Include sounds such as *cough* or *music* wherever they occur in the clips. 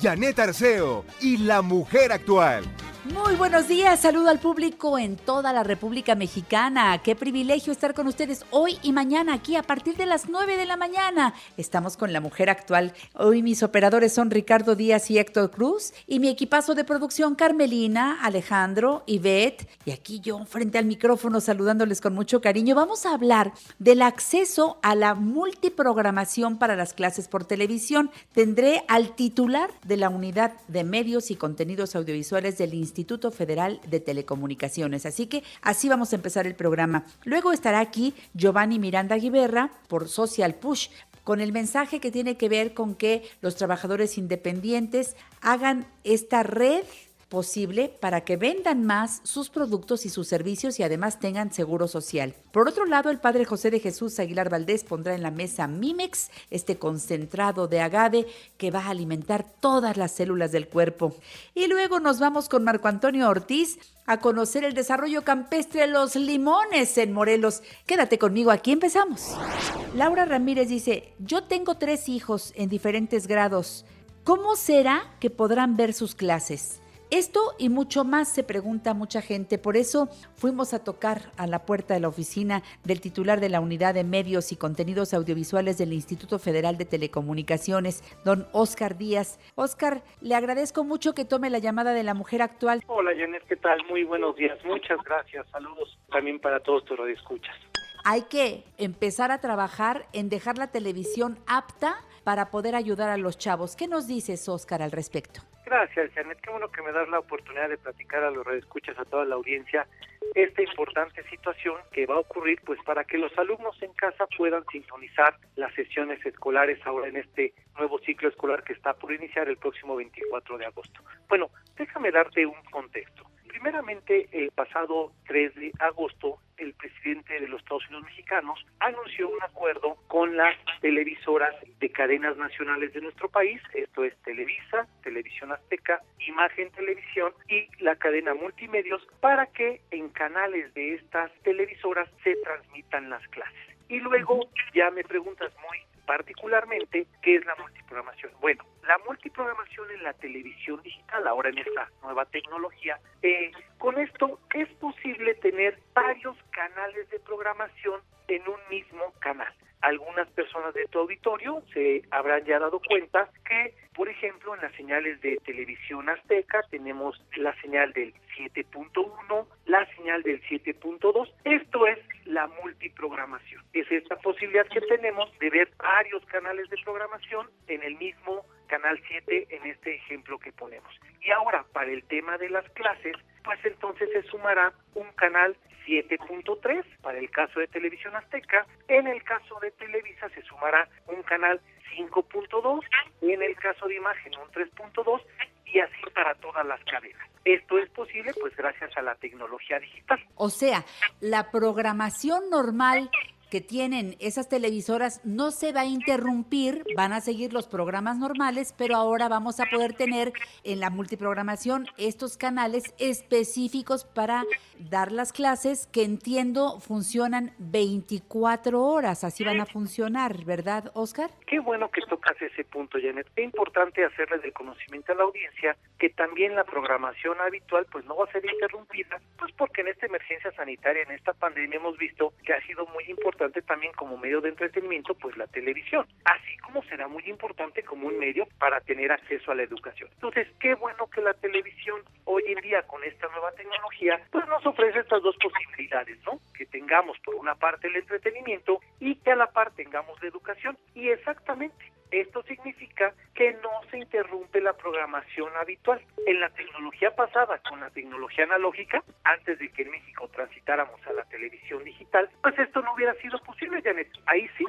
Janet Arceo y la mujer actual. Muy buenos días, saludo al público en toda la República Mexicana. Qué privilegio estar con ustedes hoy y mañana aquí a partir de las 9 de la mañana. Estamos con la mujer actual. Hoy mis operadores son Ricardo Díaz y Héctor Cruz y mi equipazo de producción Carmelina, Alejandro, Ivette y aquí yo frente al micrófono saludándoles con mucho cariño. Vamos a hablar del acceso a la multiprogramación para las clases por televisión. Tendré al titular de la unidad de medios y contenidos audiovisuales del Instituto Federal de Telecomunicaciones. Así que así vamos a empezar el programa. Luego estará aquí Giovanni Miranda Guiberra por Social Push con el mensaje que tiene que ver con que los trabajadores independientes hagan esta red posible para que vendan más sus productos y sus servicios y además tengan seguro social. Por otro lado, el padre José de Jesús Aguilar Valdés pondrá en la mesa Mimex, este concentrado de agave que va a alimentar todas las células del cuerpo. Y luego nos vamos con Marco Antonio Ortiz a conocer el desarrollo campestre de los limones en Morelos. Quédate conmigo, aquí empezamos. Laura Ramírez dice, yo tengo tres hijos en diferentes grados. ¿Cómo será que podrán ver sus clases? Esto y mucho más se pregunta mucha gente, por eso fuimos a tocar a la puerta de la oficina del titular de la Unidad de Medios y Contenidos Audiovisuales del Instituto Federal de Telecomunicaciones, don Oscar Díaz. Oscar, le agradezco mucho que tome la llamada de la mujer actual. Hola Janet, ¿qué tal? Muy buenos días, muchas gracias, saludos también para todos tus radioescuchas. Hay que empezar a trabajar en dejar la televisión apta para poder ayudar a los chavos. ¿Qué nos dices, Oscar, al respecto? Gracias, Janet. Qué bueno que me das la oportunidad de platicar a los redescuchas, a toda la audiencia, esta importante situación que va a ocurrir, pues para que los alumnos en casa puedan sintonizar las sesiones escolares ahora en este nuevo ciclo escolar que está por iniciar el próximo 24 de agosto. Bueno, déjame darte un contexto. Primeramente, el pasado 3 de agosto, el presidente de los Estados Unidos mexicanos anunció un acuerdo con las televisoras de cadenas nacionales de nuestro país, esto es Televisa, Televisión Azteca, Imagen Televisión y la cadena Multimedios, para que en canales de estas televisoras se transmitan las clases. Y luego ya me preguntas muy particularmente qué es la multiprogramación. Bueno, la multiprogramación en la televisión digital, ahora en esta nueva tecnología, eh, con esto es posible tener varios canales de programación en un mismo canal algunas personas de tu auditorio se habrán ya dado cuenta que, por ejemplo, en las señales de televisión azteca tenemos la señal del 7.1, la señal del 7.2. Esto es la multiprogramación. Es esta posibilidad que tenemos de ver varios canales de programación en el mismo canal 7 en este ejemplo que ponemos. Y ahora, para el tema de las clases, pues entonces se sumará un canal 7.3 para el caso de Televisión Azteca. En el caso de Televisa se sumará un canal 5.2 y en el caso de Imagen un 3.2 y así para todas las cadenas. Esto es posible pues gracias a la tecnología digital. O sea, la programación normal que tienen esas televisoras no se va a interrumpir, van a seguir los programas normales, pero ahora vamos a poder tener en la multiprogramación estos canales específicos para dar las clases que entiendo funcionan 24 horas, así van a funcionar, ¿verdad, Oscar? Qué bueno que tocas ese punto, Janet. Es importante hacerle del conocimiento a la audiencia que también la programación habitual pues no va a ser interrumpida, pues porque en esta emergencia sanitaria, en esta pandemia hemos visto que ha sido muy importante también como medio de entretenimiento, pues la televisión, así como será muy importante como un medio para tener acceso a la educación. Entonces, qué bueno que la televisión hoy en día con esta nueva tecnología, pues nos ofrece estas dos posibilidades, ¿no? Que tengamos por una parte el entretenimiento y que a la par tengamos la educación. Y exactamente, esto significa que no se interrumpe la programación habitual. En la tecnología pasada, con la tecnología analógica, antes de que en México transitáramos a la televisión digital, pues esto no hubiera sido posible, Janet. Ahí sí,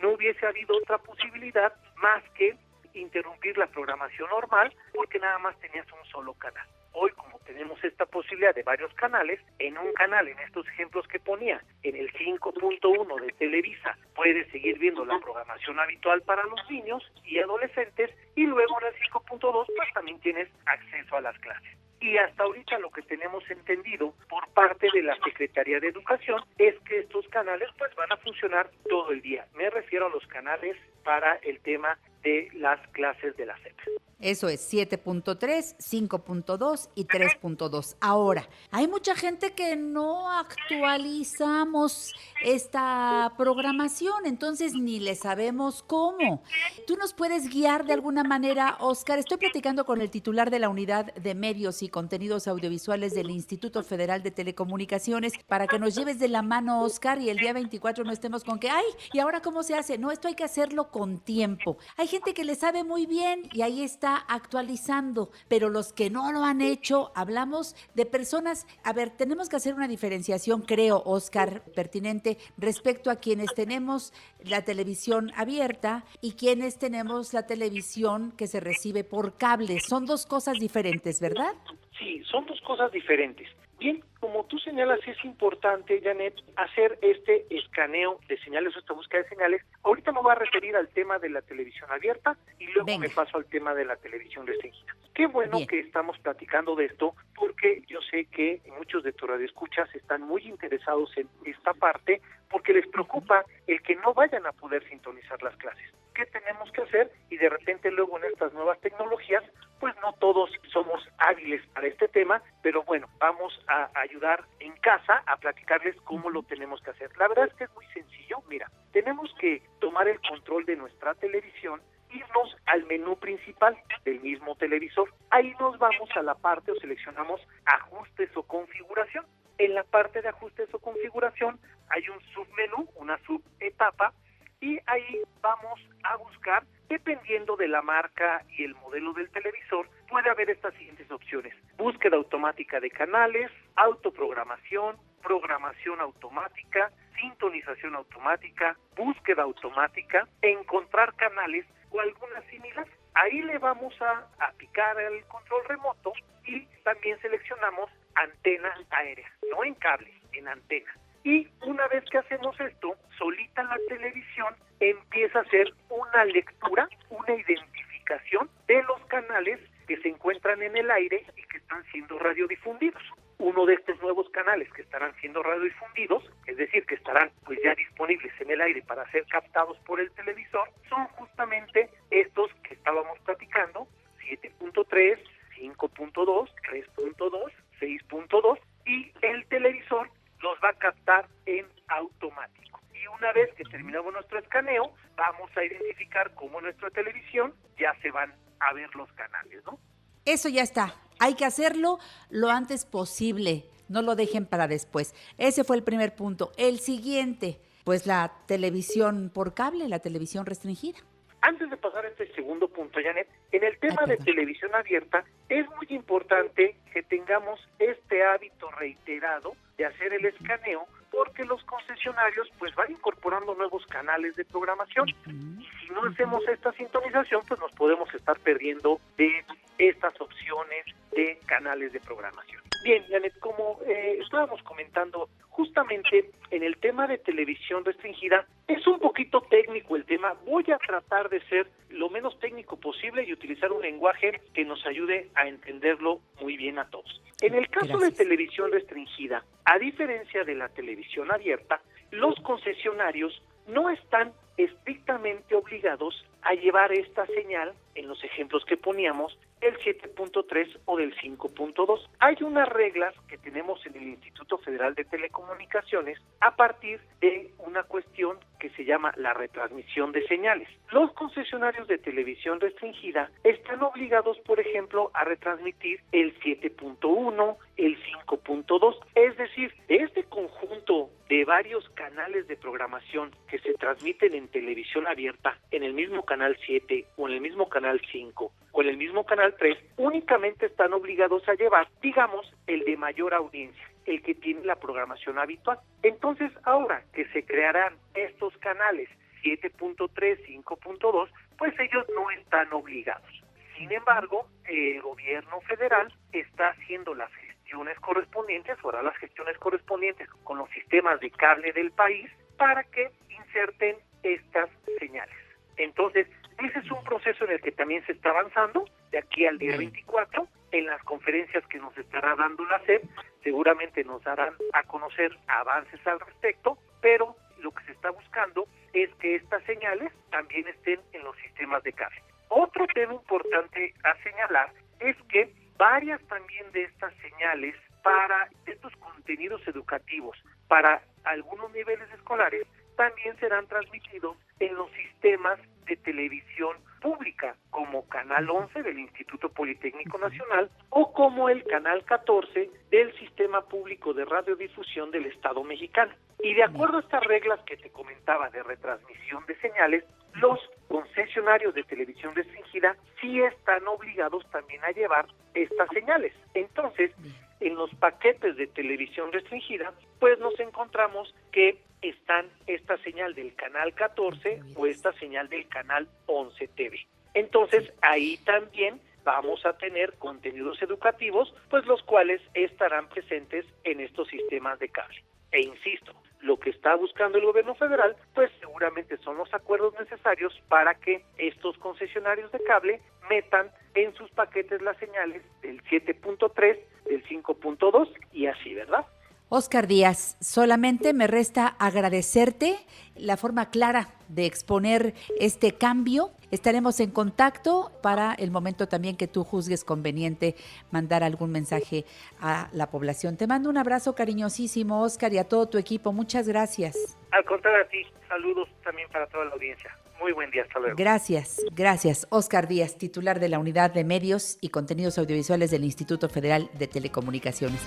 no hubiese habido otra posibilidad más que interrumpir la programación normal porque nada más tenías un solo canal. Hoy, como tenemos esta posibilidad de varios canales, en un canal, en estos ejemplos que ponía, en el 5.1 de Televisa, puedes seguir viendo la programación habitual para los niños y adolescentes, y luego en el 5.2 pues también tienes acceso a las clases. Y hasta ahorita lo que tenemos entendido por parte de la Secretaría de Educación es que estos canales pues van a funcionar todo el día. Me refiero a los canales para el tema de las clases de la SEP. Eso es 7.3, 5.2 y 3.2. Ahora, hay mucha gente que no actualizamos esta programación, entonces ni le sabemos cómo. ¿Tú nos puedes guiar de alguna manera, Oscar? Estoy platicando con el titular de la Unidad de Medios y Contenidos Audiovisuales del Instituto Federal de Telecomunicaciones para que nos lleves de la mano, Oscar, y el día 24 no estemos con que, ay, ¿y ahora cómo se hace? No, esto hay que hacerlo con tiempo. Hay gente que le sabe muy bien y ahí está actualizando, pero los que no lo han hecho, hablamos de personas, a ver, tenemos que hacer una diferenciación, creo, Oscar, pertinente, respecto a quienes tenemos la televisión abierta y quienes tenemos la televisión que se recibe por cable. Son dos cosas diferentes, ¿verdad? Sí, son dos cosas diferentes. Bien, como tú señalas, es importante, Janet, hacer este escaneo de señales o esta búsqueda de señales. Ahorita me voy a referir al tema de la televisión abierta y luego me paso al tema de la televisión restringida. Qué bueno que estamos platicando de esto porque yo sé que muchos de tu radioescuchas están muy interesados en esta parte porque les preocupa el que no vayan a poder sintonizar las clases. ¿Qué tenemos que hacer? Y de repente luego en estas nuevas tecnologías, pues no todos somos hábiles para este tema, pero bueno, vamos a ayudar en casa a platicarles cómo lo tenemos que hacer. La verdad es que es muy sencillo. Mira, tenemos que tomar el control de nuestra televisión irnos al menú principal del mismo televisor. Ahí nos vamos a la parte o seleccionamos ajustes o configuración. En la parte de ajustes o configuración hay un submenú, una subetapa, y ahí vamos a buscar, dependiendo de la marca y el modelo del televisor, puede haber estas siguientes opciones. Búsqueda automática de canales, autoprogramación, programación automática, sintonización automática, búsqueda automática, encontrar canales o alguna similar. Ahí le vamos a, a picar el control remoto y también seleccionamos antena aérea, no en cable, en antena. Y una vez que hacemos esto, solita la televisión empieza a hacer una lectura, una identificación de los canales que se encuentran en el aire y que están siendo radiodifundidos. Uno de estos nuevos canales que estarán siendo radiodifundidos, es decir, que estarán pues ya disponibles en el aire para ser captados por el televisor, son justamente estos que estábamos platicando, 7.3, 5.2, 3.2, 6.2 y el televisor los va a captar en automático. Y una vez que terminamos nuestro escaneo, vamos a identificar cómo nuestra televisión ya se van a ver los canales, ¿no? Eso ya está. Hay que hacerlo lo antes posible. No lo dejen para después. Ese fue el primer punto. El siguiente, pues la televisión por cable, la televisión restringida. Antes de pasar a este segundo punto, Janet, en el tema de televisión abierta, es muy importante que tengamos este hábito reiterado de hacer el escaneo porque los concesionarios pues van incorporando nuevos canales de programación. Y si no hacemos esta sintonización pues nos podemos estar perdiendo de estas opciones de canales de programación. Bien, Janet, como eh, estábamos comentando, justamente en el tema de televisión restringida, es un poquito técnico el tema. Voy a tratar de ser lo menos técnico posible y utilizar un lenguaje que nos ayude a entenderlo muy bien a todos. En el caso de televisión restringida, a diferencia de la televisión abierta, los concesionarios no están estrictamente obligados a llevar esta señal, en los ejemplos que poníamos, del 7.3 o del 5.2. Hay unas reglas que tenemos en el Instituto Federal de Telecomunicaciones a partir de una cuestión que se llama la retransmisión de señales. Los concesionarios de televisión restringida están obligados, por ejemplo, a retransmitir el 7.1, el 5.2, es decir, este conjunto de varios canales de programación que se transmiten en televisión abierta en el mismo canal 7 o en el mismo canal 5 o en el mismo canal 3, únicamente están obligados a llevar, digamos, el de mayor audiencia el que tiene la programación habitual. Entonces, ahora que se crearán estos canales 7.3, 5.2, pues ellos no están obligados. Sin embargo, el gobierno federal está haciendo las gestiones correspondientes, o hará las gestiones correspondientes con los sistemas de cable del país para que inserten estas señales. Entonces, ese es un proceso en el que también se está avanzando de aquí al día 24 en las conferencias que nos estará dando la SEP, seguramente nos darán a conocer avances al respecto, pero lo que se está buscando es que estas señales también estén en los sistemas de cable. Otro tema importante a señalar es que varias también de estas señales para estos contenidos educativos, para algunos niveles escolares, también serán transmitidos en los sistemas de televisión pública, como Canal 11 del Instituto Politécnico Nacional o como el Canal 14 del Sistema Público de Radiodifusión del Estado mexicano. Y de acuerdo a estas reglas que te comentaba de retransmisión de señales, los concesionarios de televisión restringida sí están obligados también a llevar estas señales. Entonces, en los paquetes de televisión restringida, pues nos encontramos que están esta señal del canal 14 o esta señal del canal 11 TV. Entonces, ahí también vamos a tener contenidos educativos, pues los cuales estarán presentes en estos sistemas de cable. E insisto, lo que está buscando el gobierno federal, pues seguramente son los acuerdos necesarios para que estos concesionarios de cable metan en sus paquetes las señales del 7.3, del 5.2 y así, ¿verdad? Oscar Díaz, solamente me resta agradecerte la forma clara de exponer este cambio. Estaremos en contacto para el momento también que tú juzgues conveniente mandar algún mensaje a la población. Te mando un abrazo cariñosísimo, Oscar, y a todo tu equipo. Muchas gracias. Al contrario a ti, saludos también para toda la audiencia. Muy buen día, hasta luego. Gracias, gracias. Oscar Díaz, titular de la Unidad de Medios y Contenidos Audiovisuales del Instituto Federal de Telecomunicaciones.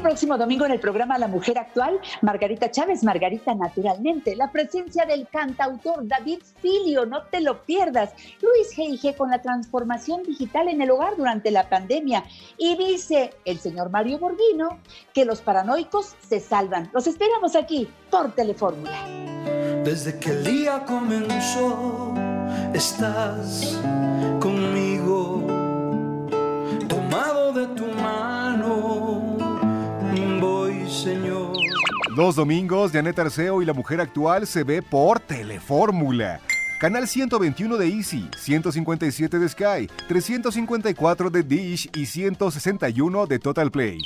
Este próximo domingo en el programa La Mujer Actual, Margarita Chávez, Margarita Naturalmente, la presencia del cantautor David Filio, no te lo pierdas. Luis G.I.G. con la transformación digital en el hogar durante la pandemia. Y dice el señor Mario Borghino que los paranoicos se salvan. Los esperamos aquí por Telefórmula. Desde que el día comenzó, estás conmigo, tomado de tu mano Señor. Los domingos, Janet Arceo y la mujer actual se ve por Telefórmula. Canal 121 de Easy, 157 de Sky, 354 de Dish y 161 de Total Play.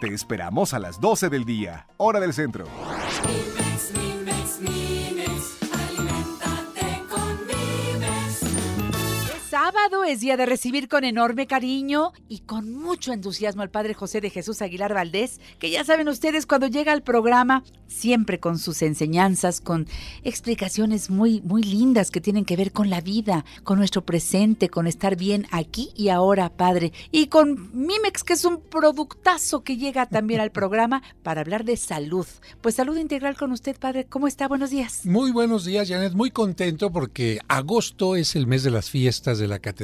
Te esperamos a las 12 del día, hora del centro. Es día de recibir con enorme cariño y con mucho entusiasmo al Padre José de Jesús Aguilar Valdés, que ya saben ustedes cuando llega al programa, siempre con sus enseñanzas, con explicaciones muy, muy lindas que tienen que ver con la vida, con nuestro presente, con estar bien aquí y ahora, Padre. Y con Mimex, que es un productazo que llega también al programa para hablar de salud. Pues salud integral con usted, Padre. ¿Cómo está? Buenos días. Muy buenos días, Janet. Muy contento porque agosto es el mes de las fiestas de la catedral,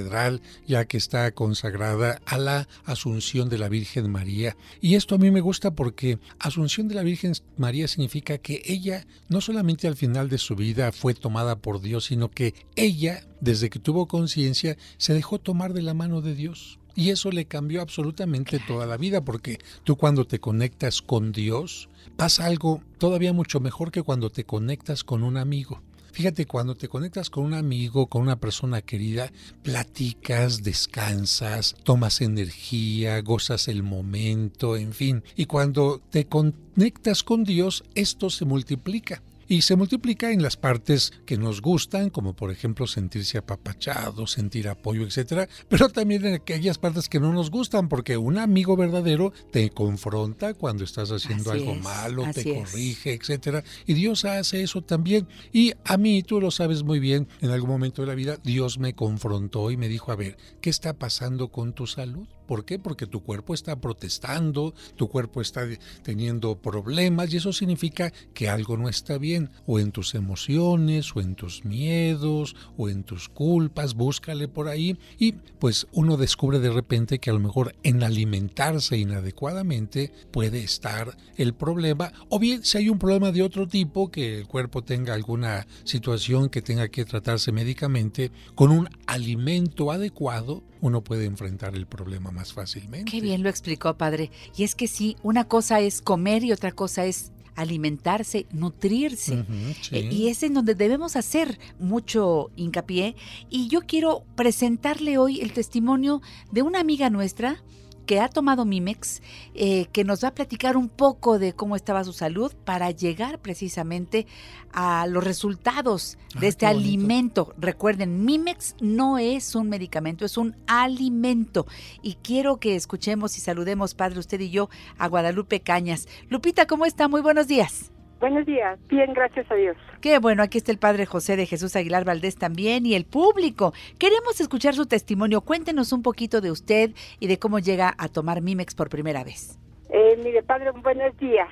ya que está consagrada a la Asunción de la Virgen María. Y esto a mí me gusta porque Asunción de la Virgen María significa que ella no solamente al final de su vida fue tomada por Dios, sino que ella, desde que tuvo conciencia, se dejó tomar de la mano de Dios. Y eso le cambió absolutamente toda la vida, porque tú cuando te conectas con Dios, pasa algo todavía mucho mejor que cuando te conectas con un amigo. Fíjate, cuando te conectas con un amigo, con una persona querida, platicas, descansas, tomas energía, gozas el momento, en fin. Y cuando te conectas con Dios, esto se multiplica. Y se multiplica en las partes que nos gustan, como por ejemplo sentirse apapachado, sentir apoyo, etcétera, pero también en aquellas partes que no nos gustan, porque un amigo verdadero te confronta cuando estás haciendo algo malo, te corrige, etcétera, y Dios hace eso también. Y a mí, tú lo sabes muy bien, en algún momento de la vida Dios me confrontó y me dijo, a ver, ¿qué está pasando con tu salud? ¿Por qué? Porque tu cuerpo está protestando, tu cuerpo está teniendo problemas y eso significa que algo no está bien, o en tus emociones, o en tus miedos, o en tus culpas, búscale por ahí y pues uno descubre de repente que a lo mejor en alimentarse inadecuadamente puede estar el problema, o bien si hay un problema de otro tipo, que el cuerpo tenga alguna situación que tenga que tratarse médicamente, con un alimento adecuado, uno puede enfrentar el problema más fácilmente. Qué bien lo explicó, padre. Y es que sí, una cosa es comer y otra cosa es alimentarse, nutrirse. Eh, y es en donde debemos hacer mucho hincapié. Y yo quiero presentarle hoy el testimonio de una amiga nuestra que ha tomado Mimex, eh, que nos va a platicar un poco de cómo estaba su salud para llegar precisamente a los resultados de este alimento. Recuerden, Mimex no es un medicamento, es un alimento. Y quiero que escuchemos y saludemos, padre, usted y yo, a Guadalupe Cañas. Lupita, ¿cómo está? Muy buenos días. Buenos días, bien, gracias a Dios. Qué bueno, aquí está el Padre José de Jesús Aguilar Valdés también y el público. Queremos escuchar su testimonio. Cuéntenos un poquito de usted y de cómo llega a tomar Mimex por primera vez. Eh, mire, Padre, buenos días.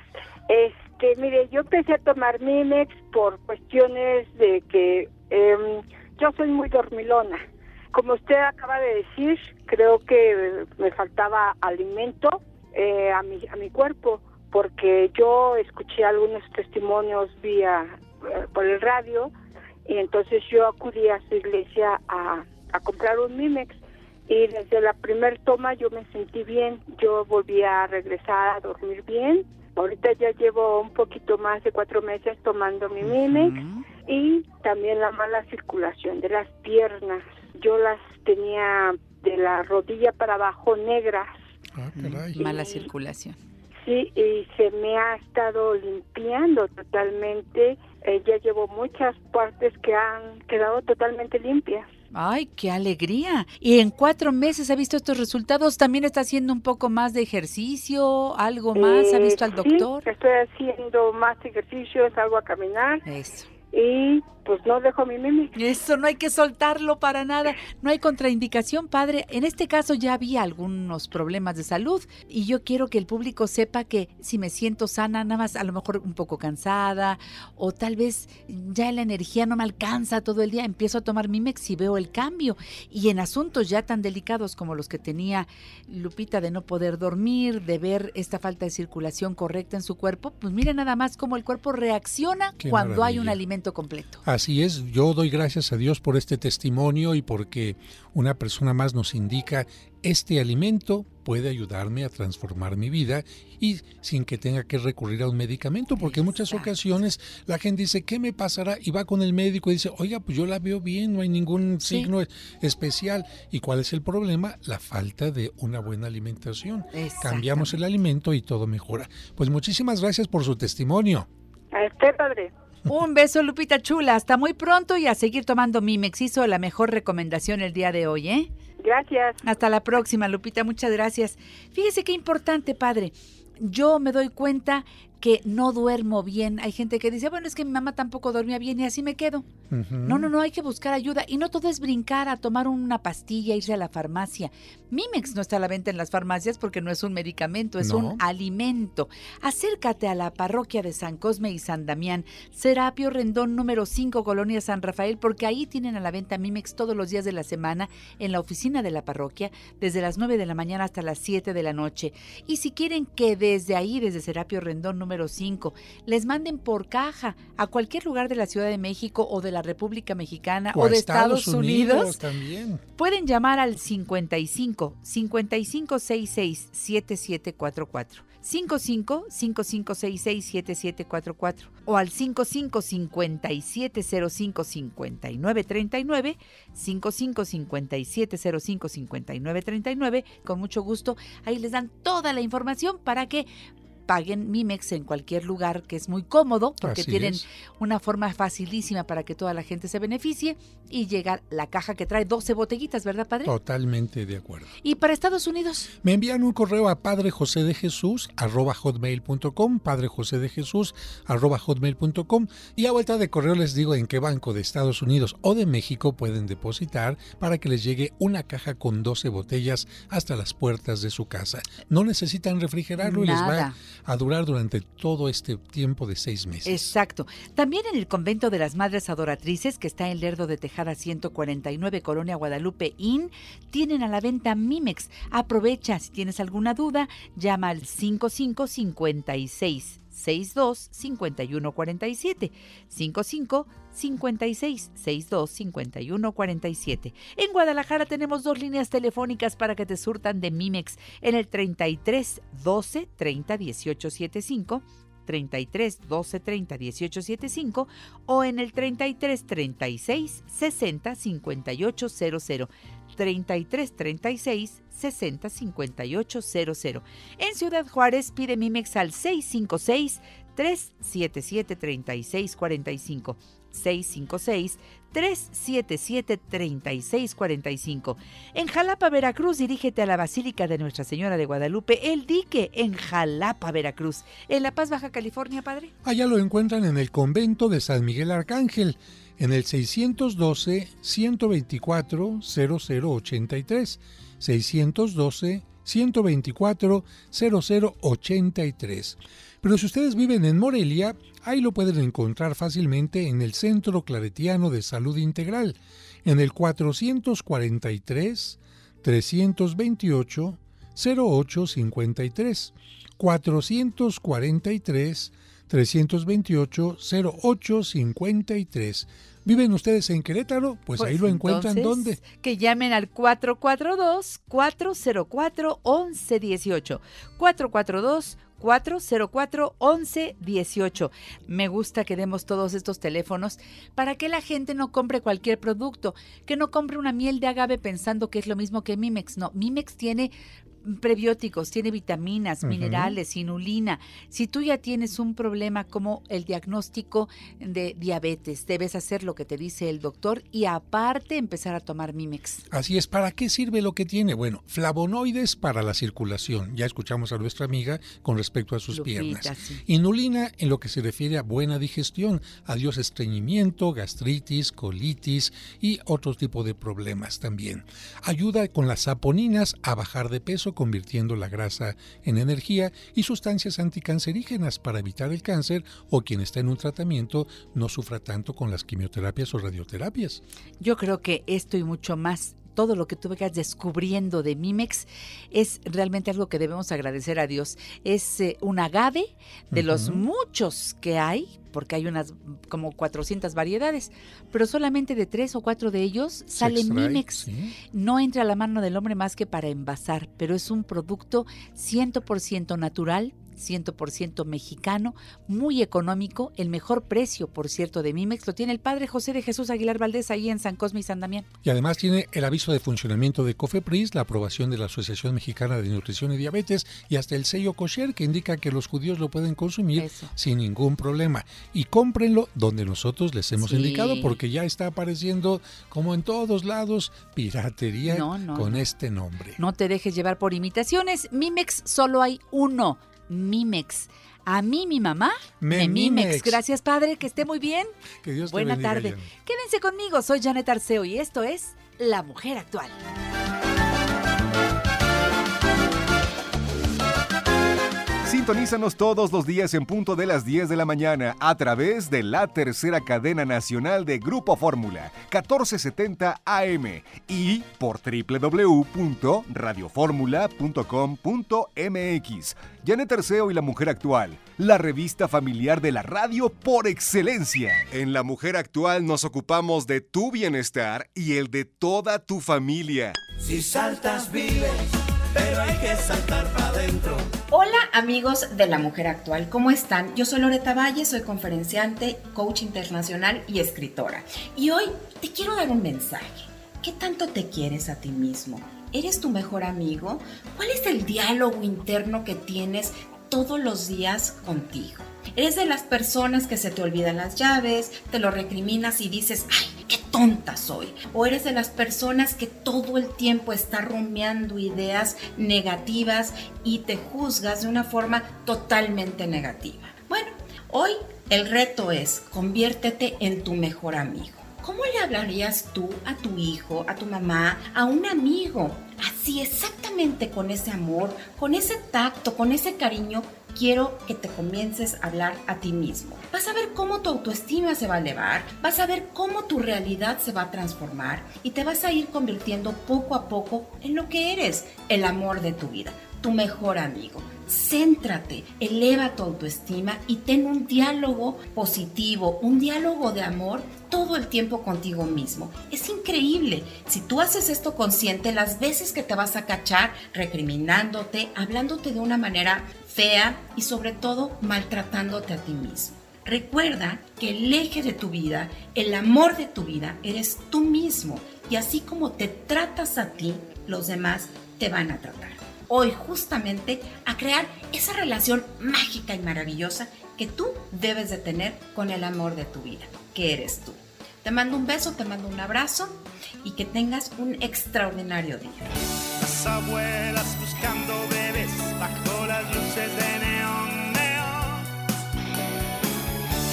Este, mire, yo empecé a tomar Mimex por cuestiones de que em, yo soy muy dormilona. Como usted acaba de decir, creo que me faltaba alimento eh, a, mi, a mi cuerpo porque yo escuché algunos testimonios vía eh, por el radio y entonces yo acudí a su iglesia a, a comprar un Mimex y desde la primer toma yo me sentí bien, yo volví a regresar a dormir bien. Ahorita ya llevo un poquito más de cuatro meses tomando mi Mimex y también la mala circulación de las piernas. Yo las tenía de la rodilla para abajo negras. Ah, mala circulación. Sí, y se me ha estado limpiando totalmente. Eh, ya llevo muchas partes que han quedado totalmente limpias. ¡Ay, qué alegría! Y en cuatro meses ha visto estos resultados. ¿También está haciendo un poco más de ejercicio? ¿Algo más? ¿Ha visto al eh, doctor? Sí, estoy haciendo más ejercicio, salgo a caminar. Eso y pues no dejo mi mimi. Eso no hay que soltarlo para nada. No hay contraindicación, padre. En este caso ya había algunos problemas de salud y yo quiero que el público sepa que si me siento sana, nada más a lo mejor un poco cansada o tal vez ya la energía no me alcanza todo el día, empiezo a tomar Mimex y veo el cambio. Y en asuntos ya tan delicados como los que tenía Lupita de no poder dormir, de ver esta falta de circulación correcta en su cuerpo, pues mire nada más cómo el cuerpo reacciona cuando hay un alimento completo. Así es, yo doy gracias a Dios por este testimonio y porque una persona más nos indica este alimento puede ayudarme a transformar mi vida y sin que tenga que recurrir a un medicamento, porque en muchas ocasiones la gente dice, ¿qué me pasará? Y va con el médico y dice, oiga, pues yo la veo bien, no hay ningún signo especial. ¿Y cuál es el problema? La falta de una buena alimentación. Cambiamos el alimento y todo mejora. Pues muchísimas gracias por su testimonio. A usted, padre. Un beso, Lupita Chula. Hasta muy pronto y a seguir tomando Mimex. Hizo la mejor recomendación el día de hoy, ¿eh? Gracias. Hasta la próxima, Lupita. Muchas gracias. Fíjese qué importante, padre. Yo me doy cuenta que no duermo bien. Hay gente que dice, bueno, es que mi mamá tampoco dormía bien y así me quedo. No, no, no, hay que buscar ayuda. Y no todo es brincar a tomar una pastilla, irse a la farmacia. Mimex no está a la venta en las farmacias porque no es un medicamento, es un alimento. Acércate a la parroquia de San Cosme y San Damián, Serapio Rendón número 5, Colonia San Rafael, porque ahí tienen a la venta Mimex todos los días de la semana en la oficina de la parroquia, desde las 9 de la mañana hasta las 7 de la noche. Y si quieren que desde ahí, desde Serapio Rendón número 5. Les manden por caja a cualquier lugar de la Ciudad de México o de la República Mexicana o, de Estados, Unidos. también. Pueden llamar al 55 5566 7744. 55 5566 7744 o al 55 5705 5939 55 5705 5939 con mucho gusto ahí les dan toda la información para que paguen Mimex en cualquier lugar que es muy cómodo porque Así tienen es. una forma facilísima para que toda la gente se beneficie y llega la caja que trae 12 botellitas, ¿verdad, padre? Totalmente de acuerdo. Y para Estados Unidos, Me envían un correo a padre José de Jesús arroba hotmail.com, padre José de Jesús arroba hotmail.com y a vuelta de correo les digo en qué banco de Estados Unidos o de México pueden depositar para que les llegue una caja con 12 botellas hasta las puertas de su casa. No necesitan refrigerarlo y les va Nada. A durar durante todo este tiempo de seis meses. Exacto. También en el convento de las Madres Adoratrices, que está en Lerdo de Tejada 149, Colonia Guadalupe Inn, tienen a la venta Mimex. Aprovecha, si tienes alguna duda, llama al 5556 62 51 47 55 56 62 51 47. En Guadalajara tenemos dos líneas telefónicas para que te surtan de Mimex en el 33 12 30 18 75 33 12 30 18 75 o en el 33 36 60 58 00. 33 36 60 58 00. En Ciudad Juárez pide Mimex al 656 377 36 45. 656 377 3645. En Jalapa, Veracruz, dirígete a la Basílica de Nuestra Señora de Guadalupe, El Dique, en Jalapa, Veracruz. En La Paz, Baja California, padre. Allá lo encuentran en el convento de San Miguel Arcángel, en el 612-124-0083. 612-124-0083. Pero si ustedes viven en Morelia, ahí lo pueden encontrar fácilmente en el Centro Claretiano de Salud Integral, en el 443 328 0853. 443 328 0853. ¿Viven ustedes en Querétaro? Pues, ahí lo encuentran entonces, ¿dónde? Que llamen al 442-404-1118. 442-404-1118. Me gusta que demos todos estos teléfonos para que la gente no compre cualquier producto, que no compre una miel de agave pensando que es lo mismo que Mimex. No, Mimex tiene prebióticos, tiene vitaminas, minerales, inulina. Si tú ya tienes un problema como el diagnóstico de diabetes, debes hacer lo que te dice el doctor y aparte empezar a tomar Mimex. Así es, ¿para qué sirve lo que tiene? Bueno, flavonoides para la circulación. Ya escuchamos a nuestra amiga con respecto a sus Lupita, piernas. sí. Inulina en lo que se refiere a buena digestión, adiós estreñimiento, gastritis, colitis y otro tipo de problemas también. Ayuda con las saponinas a bajar de peso convirtiendo la grasa en energía y sustancias anticancerígenas para evitar el cáncer o quien está en un tratamiento no sufra tanto con las quimioterapias o radioterapias. Yo creo que esto y mucho más, todo lo que tú vengas descubriendo de Mimex, es realmente algo que debemos agradecer a Dios. Es eh, un agave de los muchos que hay, porque hay unas como 400 variedades, pero solamente de tres o cuatro de ellos sale extrae, Mimex. sí. No entra a la mano del hombre más que para envasar, pero es un producto 100% natural, 100% mexicano, muy económico, el mejor precio, por cierto, de Mimex lo tiene el padre José de Jesús Aguilar Valdés ahí en San Cosme y San Damián. Y además tiene el aviso de funcionamiento de COFEPRIS, la aprobación de la Asociación Mexicana de Nutrición y Diabetes y hasta el sello kosher que indica que los judíos lo pueden consumir Eso. sin ningún problema. Y cómprenlo donde nosotros les hemos Sí. indicado porque ya está apareciendo como en todos lados piratería No, no, con no. este nombre. No te dejes llevar por imitaciones. Mimex solo hay uno. Mimex. A mí mi mamá Me me Mimex. Mimex. Gracias padre, que esté muy bien. Que Dios te Buena bendiga, tarde. Quédense conmigo, soy Janet Arceo y esto es La Mujer Actual. Sintonízanos todos los días en punto de las 10 de la mañana a través de la tercera cadena nacional de Grupo Fórmula, 1470 AM y por www.radioformula.com.mx. Janet Terceo y la Mujer Actual, la revista familiar de la radio por excelencia. En La Mujer Actual nos ocupamos de tu bienestar y el de toda tu familia. Si saltas vives, pero hay que saltar para adentro. Hola amigos de la mujer actual, ¿cómo están? Yo soy Loreta Valle, soy conferenciante, coach internacional y escritora. Y hoy te quiero dar un mensaje. ¿Qué tanto te quieres a ti mismo? ¿Eres tu mejor amigo? ¿Cuál es el diálogo interno que tienes todos los días contigo. Eres de las personas que se te olvidan las llaves, te lo recriminas y dices, ay, qué tonta soy. O eres de las personas que todo el tiempo está rumiando ideas negativas y te juzgas de una forma totalmente negativa. Bueno, hoy el reto es conviértete en tu mejor amigo. ¿Cómo le hablarías tú a tu hijo, a tu mamá, a un amigo? Así exactamente con ese amor, con ese tacto, con ese cariño, quiero que te comiences a hablar a ti mismo. Vas a ver cómo tu autoestima se va a elevar, vas a ver cómo tu realidad se va a transformar y te vas a ir convirtiendo poco a poco en lo que eres, el amor de tu vida, tu mejor amigo. Céntrate, eleva tu autoestima y ten un diálogo positivo, un diálogo de amor todo el tiempo contigo mismo. Es increíble. Si tú haces esto consciente, las veces que te vas a cachar recriminándote, hablándote de una manera fea y sobre todo maltratándote a ti mismo. Recuerda que el eje de tu vida, el amor de tu vida, eres tú mismo. Y así como te tratas a ti, los demás te van a tratar hoy justamente a crear esa relación mágica y maravillosa que tú debes de tener con el amor de tu vida, que eres tú. Te mando un beso, te mando un abrazo y que tengas un extraordinario día. Bajo las luces de neón, neón.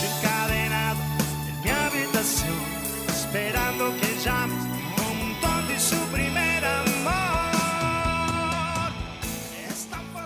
Yo encadenado en mi habitación, esperando que llames un montón de su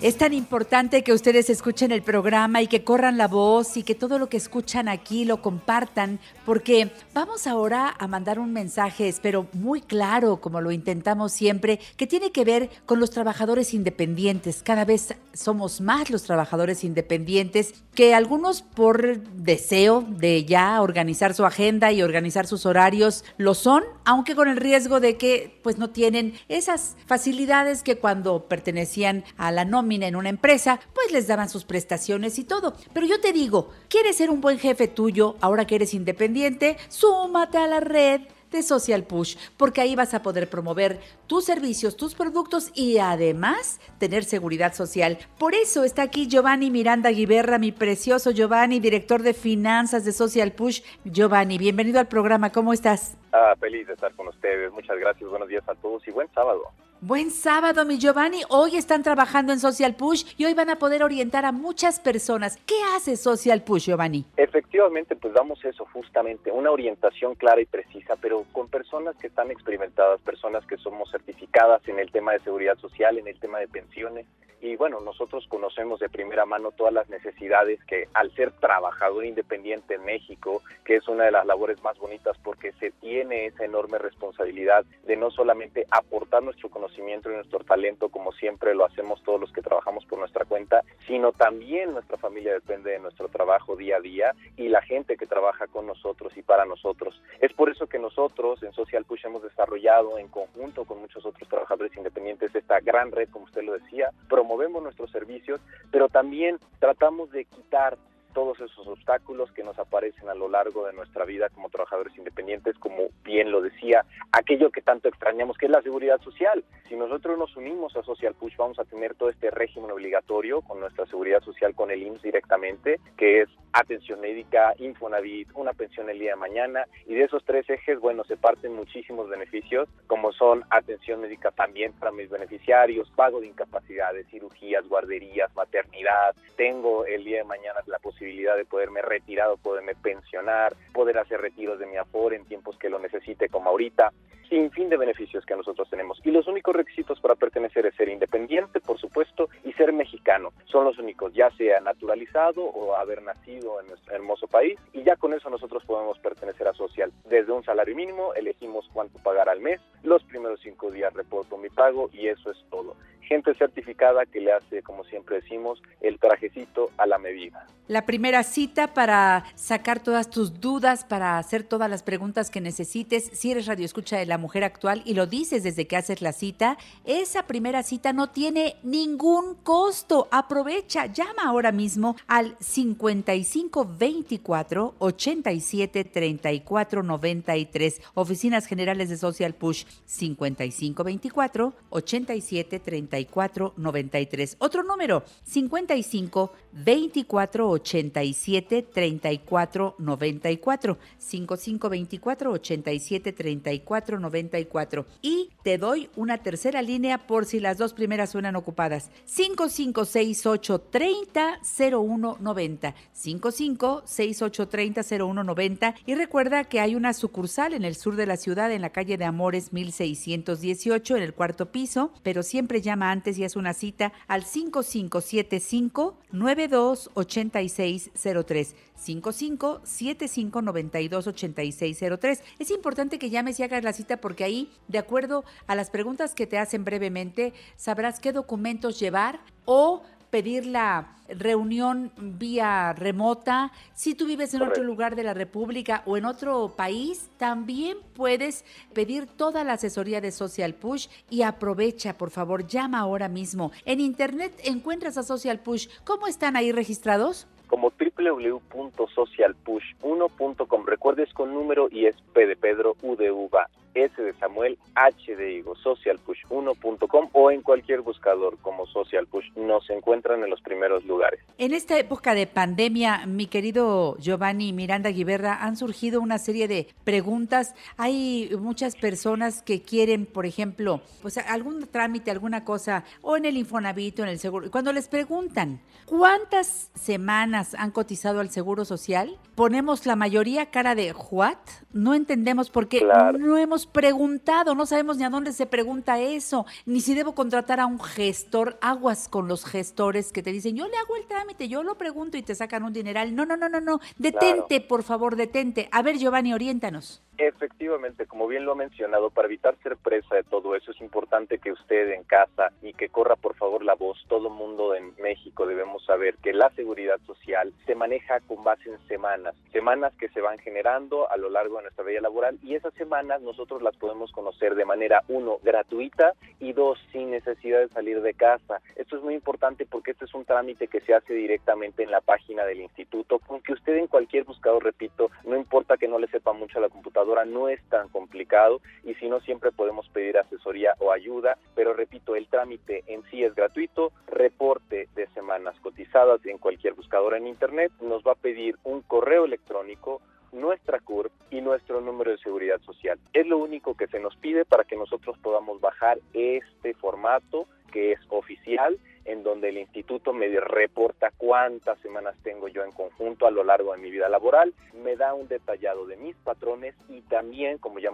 Es tan importante que ustedes escuchen el programa y que corran la voz y que todo lo que escuchan aquí lo compartan, porque vamos ahora a mandar un mensaje, espero muy claro, como lo intentamos siempre, que tiene que ver con los trabajadores independientes. Cada vez somos más los trabajadores independientes, que algunos por deseo de ya organizar su agenda y organizar sus horarios lo son, aunque con el riesgo de que pues no tienen esas facilidades que cuando pertenecían a la nómina en una empresa, pues les daban sus prestaciones y todo. Pero yo te digo, ¿quieres ser un buen jefe tuyo ahora que eres independiente? Súmate a la red de Social Push, porque ahí vas a poder promover tus servicios, tus productos y además tener seguridad social. Por eso está aquí Giovanni Miranda Guiberra, mi precioso Giovanni, director de finanzas de Social Push. Giovanni, bienvenido al programa, ¿cómo estás? Ah, feliz de estar con ustedes. Muchas gracias, buenos días a todos y buen sábado. Buen sábado, mi Giovanni. Hoy están trabajando en Social Push y hoy van a poder orientar a muchas personas. ¿Qué hace Social Push, Giovanni? Efectivamente, pues damos eso justamente, una orientación clara y precisa, pero con personas que están experimentadas, personas que somos certificadas en el tema de seguridad social, en el tema de pensiones. Y bueno, nosotros conocemos de primera mano todas las necesidades que al ser trabajador independiente en México, que es una de las labores más bonitas porque se tiene esa enorme responsabilidad de no solamente aportar nuestro conocimiento, y nuestro talento, como siempre lo hacemos todos los que trabajamos por nuestra cuenta, sino también nuestra familia depende de nuestro trabajo día a día y la gente que trabaja con nosotros y para nosotros. Es por eso que nosotros en Social Push hemos desarrollado en conjunto con muchos otros trabajadores independientes esta gran red, como usted lo decía, promovemos nuestros servicios, pero también tratamos de quitar todos esos obstáculos que nos aparecen a lo largo de nuestra vida como trabajadores independientes, como bien lo decía, aquello que tanto extrañamos, que es la seguridad social. Si nosotros nos unimos a Social Push, vamos a tener todo este régimen obligatorio con nuestra seguridad social, con el IMSS directamente, que es atención médica, Infonavit, una pensión el día de mañana, y de esos tres ejes, bueno, se parten muchísimos beneficios, como son atención médica también para mis beneficiarios, pago de incapacidades, cirugías, guarderías, maternidad, tengo el día de mañana la posibilidad de poderme retirar o poderme pensionar, poder hacer retiros de mi aforo en tiempos que lo necesite como ahorita, sin fin de beneficios que nosotros tenemos. Y los únicos requisitos para pertenecer es ser independiente, por supuesto, y ser mexicano. Son los únicos, ya sea naturalizado o haber nacido en nuestro hermoso país, y ya con eso nosotros podemos pertenecer a social. Desde un salario mínimo elegimos cuánto pagar al mes, los primeros cinco días reporto mi pago y eso es todo gente certificada que le hace, como siempre decimos, el trajecito a la medida. La primera cita para sacar todas tus dudas, para hacer todas las preguntas que necesites, si eres radio escucha de la mujer actual y lo dices desde que haces la cita, esa primera cita no tiene ningún costo. Aprovecha, llama ahora mismo al 5524 87 34 93, Oficinas Generales de Social Push 5524 87 34 94 93. Otro número 55 24 87 34 94. 55 24 87 34 94. Y te doy una tercera línea por si las dos primeras suenan ocupadas. 5568 30 01 90. 55 68 30 01 90. Y recuerda que hay una sucursal en el sur de la ciudad, en la calle de Amores 1618, en el cuarto piso, pero siempre llama antes y es una cita al 5575 928603. 55 75 92 8603. Es importante que llames y hagas la cita porque ahí, de acuerdo a las preguntas que te hacen brevemente, sabrás qué documentos llevar o pedir la reunión vía remota. Si tú vives en otro lugar de la República o en otro país, también puedes pedir toda la asesoría de Social Push y aprovecha, por favor, llama ahora mismo. En internet encuentras a Social Push. ¿Cómo están ahí registrados? Como www.socialpush1.com. Recuerdes con número y es P de Pedro, U de Uva, S de Samuel, H de Higo, socialpush1.com o en cualquier buscador como Social Push. Nos encuentran en los primeros lugares. En esta época de pandemia, mi querido Giovanni Miranda Guiberra, han surgido una serie de preguntas. Hay muchas personas que quieren, por ejemplo, pues algún trámite, alguna cosa, o en el Infonavit o en el seguro. Cuando les preguntan, ¿cuántas semanas han cotizado al Seguro Social? Ponemos la mayoría cara de ¿what? No entendemos por qué no hemos preguntado, no sabemos ni a dónde se pregunta eso, ni si debo contratar a un gestor, aguas con los gestores que te dicen, yo le hago el trámite, yo lo pregunto y te sacan un dineral. No, no, no, no, no, detente, por favor, detente. A ver, Giovanni, oriéntanos. Efectivamente, como bien lo ha mencionado, para evitar ser presa de todo eso es importante que usted en casa y que corra por favor la voz, todo mundo en México debemos saber que la seguridad social se maneja con base en semanas, semanas que se van generando a lo largo de nuestra vida laboral y esas semanas nosotros las podemos conocer de manera, uno, gratuita y dos, sin necesidad de salir de casa. Esto es muy importante porque este es un trámite que se hace directamente en la página del instituto, con que usted en cualquier buscador, repito, no importa que no le sepa mucho a la computadora, no es tan complicado y si no siempre podemos pedir asesoría o ayuda, pero repito, el trámite en sí es gratuito, reporte de semanas cotizadas en cualquier buscadora en internet, nos va a pedir un correo electrónico nuestra CURP y nuestro número de seguridad social. Es lo único que se nos pide para que nosotros podamos bajar este formato que es oficial en donde el instituto me reporta cuántas semanas tengo yo en conjunto a lo largo de mi vida laboral, me da un detallado de mis patrones y también, como ya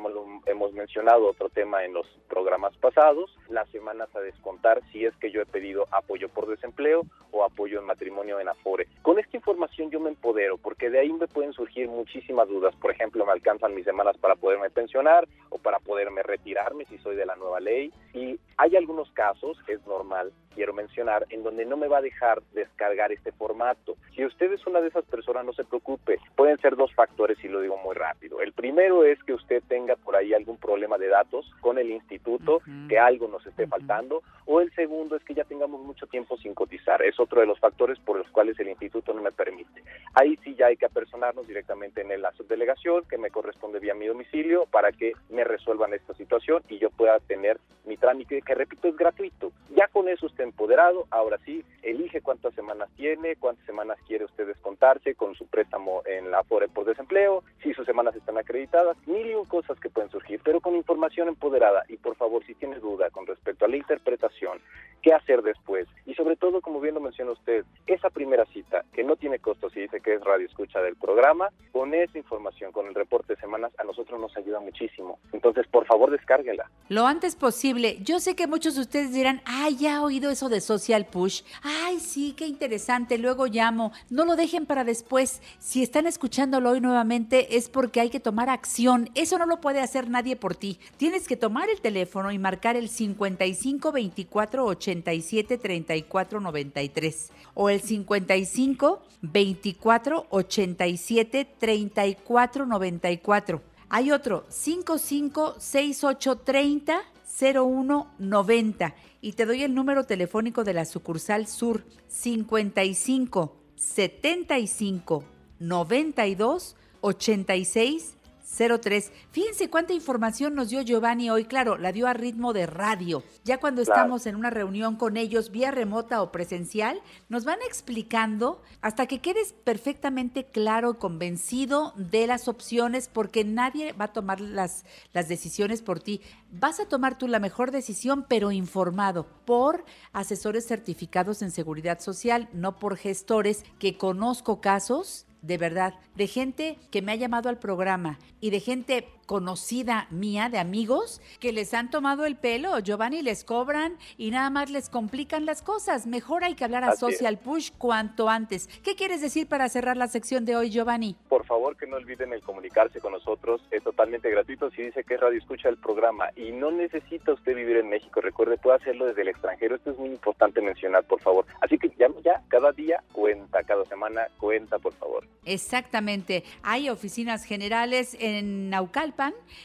hemos mencionado, otro tema en los programas pasados, las semanas a descontar si es que yo he pedido apoyo por desempleo o apoyo en matrimonio en Afore. Con esta información yo me empodero porque de ahí me pueden surgir muchísimas dudas. Por ejemplo, me alcanzan mis semanas para poderme pensionar o para poderme retirarme si soy de la nueva ley. Y hay algunos casos, es normal, quiero mencionar, en donde no me va a dejar descargar este formato. Si usted es una de esas personas, no se preocupe. Pueden ser dos factores y lo digo muy rápido. El primero es que usted tenga por ahí algún problema de datos con el instituto, que algo nos esté faltando. O el segundo es que ya tengamos mucho tiempo sin cotizar. Es otro de los factores por los cuales el instituto no me permite. Ahí sí ya hay que apersonarnos directamente en la subdelegación, que me corresponde vía mi domicilio, para que me resuelvan esta situación y yo pueda tener mi trámite, que repito, es gratuito. Ya con eso usted empoderado, ahora sí, elige cuántas semanas tiene, cuántas semanas quiere usted descontarse con su préstamo en la Afore por desempleo, si sus semanas están acreditadas, mil y cosas que pueden surgir, pero con información empoderada. Y por favor, si tiene duda con respecto a la interpretación, qué hacer después, y sobre todo, como bien lo menciona usted, esa primera cita, que no tiene costo si dice que es radio escucha del programa, con esa información, con el reporte de semanas, a nosotros nos ayuda muchísimo. Entonces, por favor, descárguela. Lo antes posible. Yo sé que muchos de ustedes dirán, ay, ya he oído eso de Social Push. Ay, sí, qué interesante, luego llamo. No lo dejen para después. Si están escuchándolo hoy nuevamente es porque hay que tomar acción. Eso no lo puede hacer nadie por ti. Tienes que tomar el teléfono y marcar el 55 24 87 34 93 o el 55 24 87 34 94. Hay otro 55 68 30 0190 y te doy el número telefónico de la sucursal Sur 55 75 92 86 03. Fíjense cuánta información nos dio Giovanni hoy. Claro, la dio a ritmo de radio. Ya cuando estamos en una reunión con ellos, vía remota o presencial, nos van explicando hasta que quedes perfectamente claro, convencido de las opciones, porque nadie va a tomar las, las decisiones por ti. Vas a tomar tú la mejor decisión, pero informado por asesores certificados en seguridad social, no por gestores que conozco casos de verdad, de gente que me ha llamado al programa y de gente conocida mía, de amigos, que les han tomado el pelo, Giovanni, les cobran y nada más les complican las cosas. Mejor hay que hablar a Social Push cuanto antes. ¿Qué quieres decir para cerrar la sección de hoy, Giovanni? Por favor, que no olviden el comunicarse con nosotros. Es totalmente gratuito si dice que es radio escucha el programa y no necesita usted vivir en México. Recuerde, puede hacerlo desde el extranjero. Esto es muy importante mencionar, por favor. Así que ya, ya, cada día cuenta, cada semana cuenta, por favor. Exactamente. Hay oficinas generales en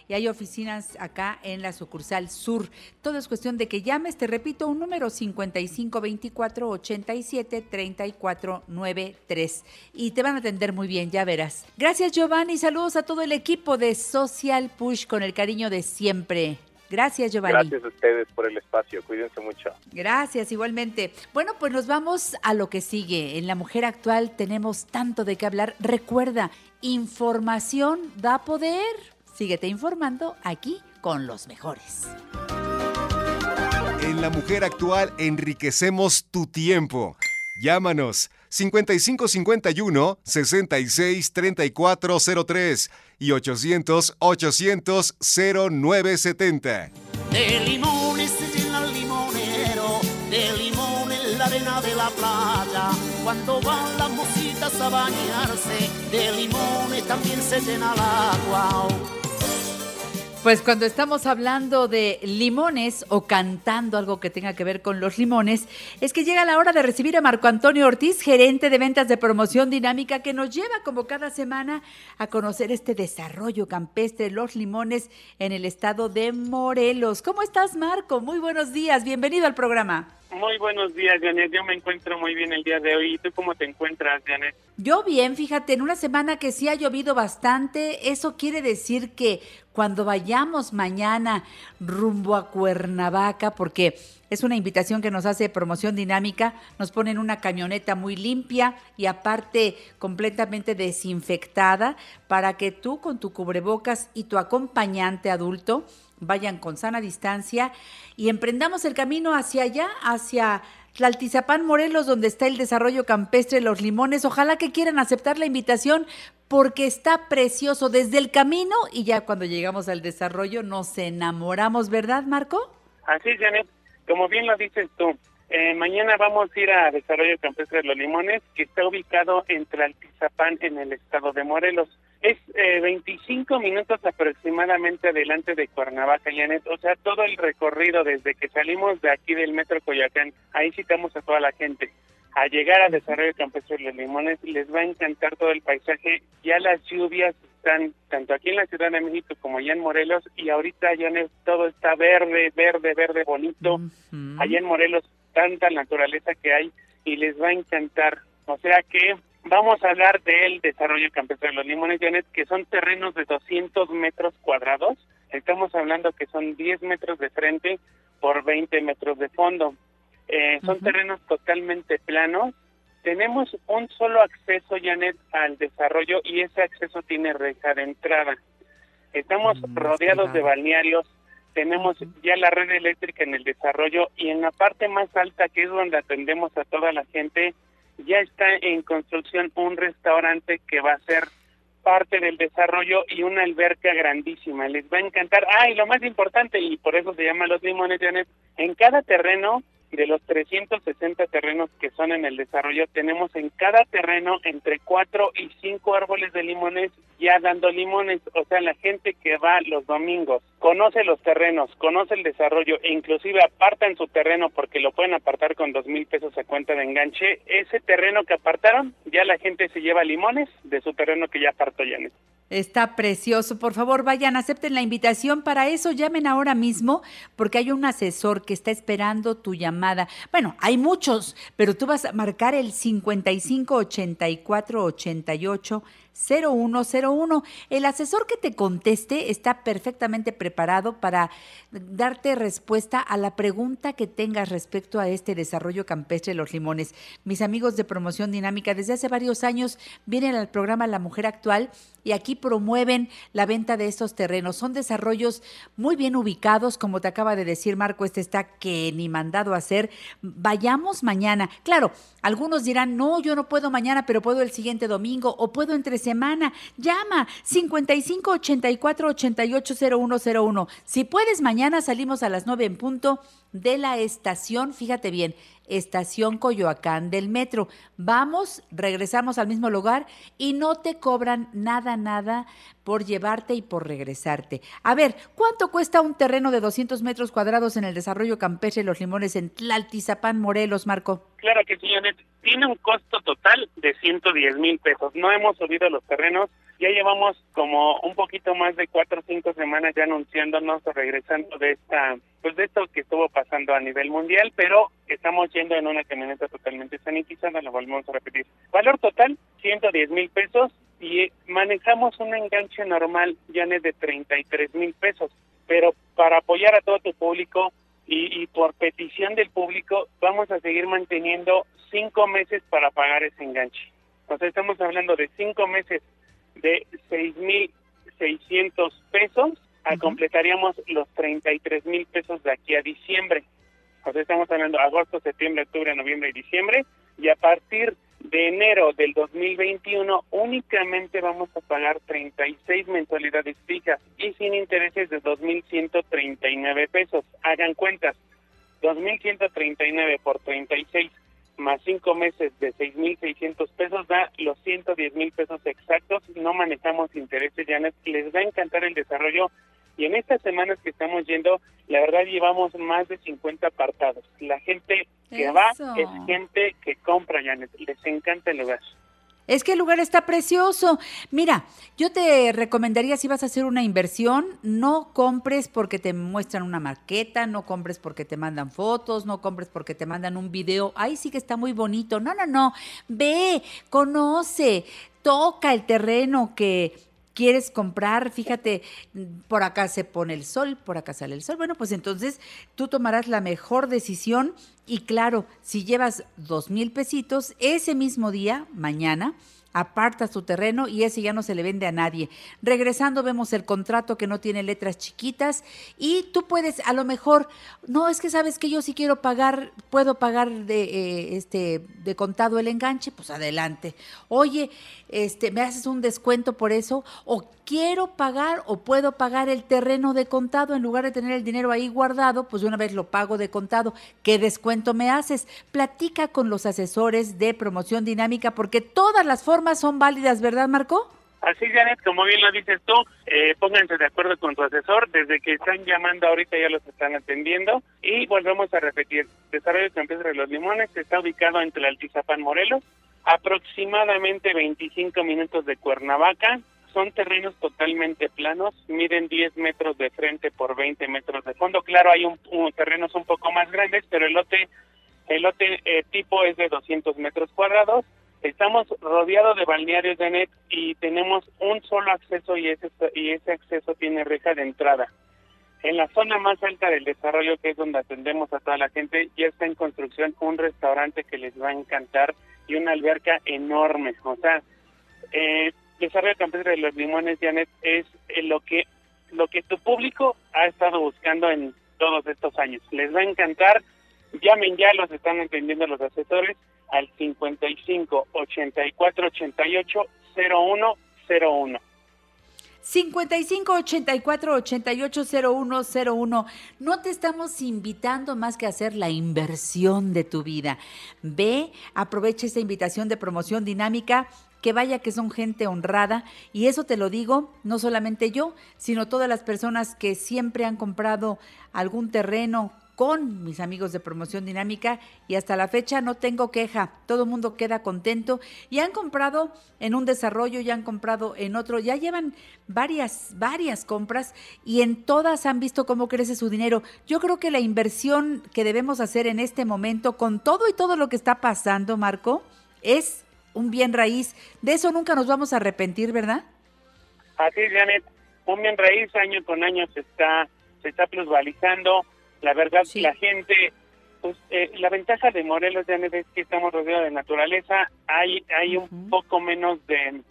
Y hay oficinas acá en la sucursal sur. Todo es cuestión de que llames, te repito, un número 5524 87 3493 y te van a atender muy bien, ya verás. Gracias Giovanni, saludos a todo el equipo de Social Push con el cariño de siempre. Gracias, Giovanni. Gracias a ustedes por el espacio. Cuídense mucho. Gracias, igualmente. Bueno, pues nos vamos a lo que sigue. En la mujer actual tenemos tanto de qué hablar. Recuerda, información da poder. Síguete informando aquí con los mejores. En la mujer actual enriquecemos tu tiempo. Llámanos 5551 66 3403 y 800 800 0970. De limones se llena el limonero, de limón en la arena de la playa. Cuando van las mositas a bañarse, de limones también se llena el agua. Pues cuando estamos hablando de limones o cantando algo que tenga que ver con los limones, es que llega la hora de recibir a Marco Antonio Ortiz, gerente de ventas de promoción dinámica, que nos lleva como cada semana a conocer este desarrollo campestre, los limones en el estado de Morelos. ¿Cómo estás, Marco? Muy buenos días, bienvenido al programa. Muy buenos días, Janet. Yo me encuentro muy bien el día de hoy. ¿Y tú cómo te encuentras, Janet? Yo bien, fíjate, en una semana que sí ha llovido bastante, eso quiere decir que cuando vayamos mañana rumbo a Cuernavaca, porque es una invitación que nos hace promoción dinámica, nos ponen una camioneta muy limpia y aparte completamente desinfectada para que tú con tu cubrebocas y tu acompañante adulto vayan con sana distancia y emprendamos el camino hacia allá, hacia Tlaltizapán, Morelos, donde está el desarrollo campestre Los Limones. Ojalá que quieran aceptar la invitación porque está precioso desde el camino y ya cuando llegamos al desarrollo nos enamoramos, ¿verdad, Marco? Así es, Janet. Como bien lo dices tú, eh, mañana vamos a ir a Desarrollo Campestre de los Limones, que está ubicado en Tlaltizapán, en el estado de Morelos. Es eh, 25 minutos aproximadamente adelante de Cuernavaca, Janet. O sea, todo el recorrido desde que salimos de aquí del Metro Coyacán, ahí citamos a toda la gente. A llegar a Desarrollo Campestre de los Limones, les va a encantar todo el paisaje. Ya las lluvias están tanto aquí en la Ciudad de México como allá en Morelos y ahorita, Janet, todo está verde, verde, verde, bonito. Allá en Morelos, tanta naturaleza que hay y les va a encantar. O sea que Vamos a hablar del desarrollo campestre de los limones, Janet, que son terrenos de 200 metros cuadrados. Estamos hablando que son 10 metros de frente por 20 metros de fondo. Eh, son terrenos totalmente planos. Tenemos un solo acceso, Janet, al desarrollo y ese acceso tiene reja de entrada. Estamos rodeados de balnearios, tenemos ya la red eléctrica en el desarrollo y en la parte más alta, que es donde atendemos a toda la gente, ya está en construcción un restaurante que va a ser parte del desarrollo y una alberca grandísima. Les va a encantar. Ah, y lo más importante, y por eso se llama Los Limones, en cada terreno de los 360 terrenos que son en el desarrollo, tenemos en cada terreno entre 4 y 5 árboles de limones ya dando limones. O sea, la gente que va los domingos conoce los terrenos, conoce el desarrollo e inclusive apartan su terreno porque lo pueden apartar con dos mil pesos a cuenta de enganche. Ese terreno que apartaron, ya la gente se lleva limones de su terreno que ya apartó Janet. Está precioso. Por favor, vayan, acepten la invitación. Para eso llamen ahora mismo porque hay un asesor que está esperando tu llamada. Bueno, hay muchos, pero tú vas a marcar el 55 84 88 0101. El asesor que te conteste está perfectamente preparado para darte respuesta a la pregunta que tengas respecto a este desarrollo campestre de los limones. Mis amigos de promoción dinámica desde hace varios años vienen al programa La Mujer Actual y aquí promueven la venta de estos terrenos. Son desarrollos muy bien ubicados, como te acaba de decir Marco, este está que ni mandado a hacer. Vayamos mañana. Claro, algunos dirán, no, yo no puedo mañana, pero puedo el siguiente domingo o puedo entre semana. Llama 55 84 88 0101. Si puedes, mañana salimos a las 9 en punto de la estación, fíjate bien, estación Coyoacán del metro. Vamos, regresamos al mismo lugar y no te cobran nada, nada por llevarte y por regresarte. A ver, ¿cuánto cuesta un terreno de 200 metros cuadrados en el desarrollo campestre Los Limones en Tlaltizapán, Morelos, Marco? Claro que sí, Janet. Tiene un costo total de 110 mil pesos. No hemos subido los terrenos. Ya llevamos como un poquito más de cuatro o cinco semanas ya anunciándonos o regresando de esta, pues de esto que estuvo pasando a nivel mundial, pero estamos yendo en una camioneta totalmente sanitizada, lo volvemos a repetir. Valor total, 110 mil pesos y manejamos un enganche normal, ya de 33 mil pesos, pero para apoyar a todo tu público y, y, por petición del público vamos a seguir manteniendo cinco meses para pagar ese enganche. O sea, estamos hablando de cinco meses de 6.600 pesos, a completaríamos los 33 mil pesos de aquí a diciembre. O sea, estamos hablando agosto, septiembre, octubre, noviembre y diciembre, y a partir de enero del 2021 únicamente vamos a pagar 36 mensualidades fijas y sin intereses de 2.139 pesos. Hagan cuentas, 2.139 por 36 más 5 meses de 6.600 pesos da los 110 mil pesos exactos. No manejamos intereses, Janet. Les va a encantar el desarrollo y en estas semanas que estamos yendo, la verdad llevamos más de 50 apartados. La gente que va es gente que compra, Janet. Les encanta el lugar. Es que el lugar está precioso. Mira, yo te recomendaría si vas a hacer una inversión, no compres porque te muestran una maqueta, no compres porque te mandan fotos, no compres porque te mandan un video. Ahí sí que está muy bonito. No, no, no. Ve, conoce, toca el terreno que quieres comprar, fíjate, por acá se pone el sol, por acá sale el sol. Bueno, pues entonces tú tomarás la mejor decisión y claro, si llevas dos mil pesitos, ese mismo día, mañana, aparta su terreno y ese ya no se le vende a nadie. Regresando vemos el contrato que no tiene letras chiquitas y tú puedes a lo mejor, no es que sabes que yo sí quiero pagar, puedo pagar de eh, este de contado el enganche, pues adelante. Oye, este, ¿me haces un descuento por eso? O quiero pagar o puedo pagar el terreno de contado en lugar de tener el dinero ahí guardado, pues de una vez lo pago de contado. ¿Qué descuento me haces? Platica con los asesores de promoción dinámica porque todas las formas son válidas, ¿verdad, Marco? Así, Janet, como bien lo dices tú, eh, pónganse de acuerdo con tu asesor. Desde que están llamando ahorita ya los están atendiendo. Y volvemos a repetir, Desarrollo Campestre de los Limones está ubicado entre Altizapán, Morelos, aproximadamente 25 minutos de Cuernavaca. Son terrenos totalmente planos, miden 10 metros de frente por 20 metros de fondo. Claro, hay un, terrenos un poco más grandes, pero el lote, el lote eh, tipo es de 200 metros cuadrados Estamos rodeados de balnearios de net y tenemos un solo acceso y ese, y ese acceso tiene reja de entrada. En la zona más alta del desarrollo, que es donde atendemos a toda la gente, ya está en construcción un restaurante que les va a encantar y una alberca enorme. O sea, eh, Desarrollo Campestre de los Limones, Janet, es eh, lo que lo que tu público ha estado buscando en todos estos años. Les va a encantar. Llamen ya, los están entendiendo los asesores al 55 84 88 0101. 55 84 88 0101. No te estamos invitando más que a hacer la inversión de tu vida. Ve, aprovecha esta invitación de promoción dinámica. Que vaya que son gente honrada y eso te lo digo no solamente yo, sino todas las personas que siempre han comprado algún terreno con mis amigos de promoción dinámica y hasta la fecha no tengo queja. Todo el mundo queda contento y han comprado en un desarrollo, ya han comprado en otro, ya llevan varias, varias compras y en todas han visto cómo crece su dinero. Yo creo que la inversión que debemos hacer en este momento con todo y todo lo que está pasando, Marco, es un bien raíz. De eso nunca nos vamos a arrepentir, ¿verdad? Así es, Janet. Un bien raíz año con año se está, se está plusvalizando la verdad, la gente, pues eh, la ventaja de Morelos ya es que estamos rodeados de naturaleza, hay hay un poco menos de,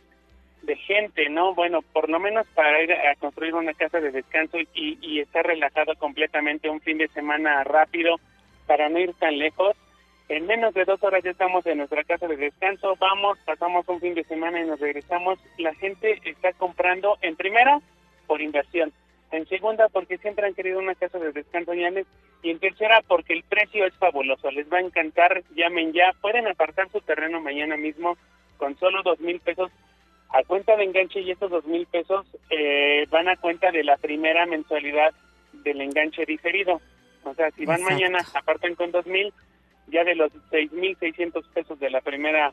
de gente, ¿no? Bueno, por lo menos para ir a construir una casa de descanso y, y estar relajado completamente un fin de semana rápido para no ir tan lejos. En menos de dos horas ya estamos en nuestra casa de descanso, vamos, pasamos un fin de semana y nos regresamos. La gente está comprando en primera por inversión en segunda porque siempre han querido una casa de descanso y en tercera porque el precio es fabuloso, les va a encantar, llamen ya, pueden apartar su terreno mañana mismo con solo dos mil pesos a cuenta de enganche y estos dos mil pesos eh, van a cuenta de la primera mensualidad del enganche diferido. O sea, si van mañana, apartan con dos mil, ya de los seis mil seiscientos pesos de la primera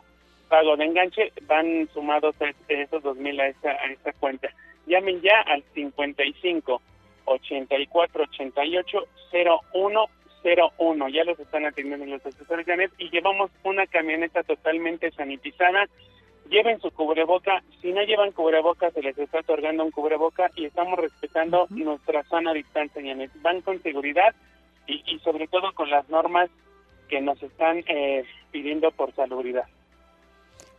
pago de enganche, van sumados esos dos mil a esa, a esa cuenta. Llamen ya al 55 84 88 0101. Ya los están atendiendo los asesores Janet y llevamos una camioneta totalmente sanitizada. Lleven su cubreboca. Si no llevan cubreboca, se les está otorgando un cubreboca y estamos respetando nuestra sana distancia, Janet. Van con seguridad y, y sobre todo con las normas que nos están eh, pidiendo por salubridad.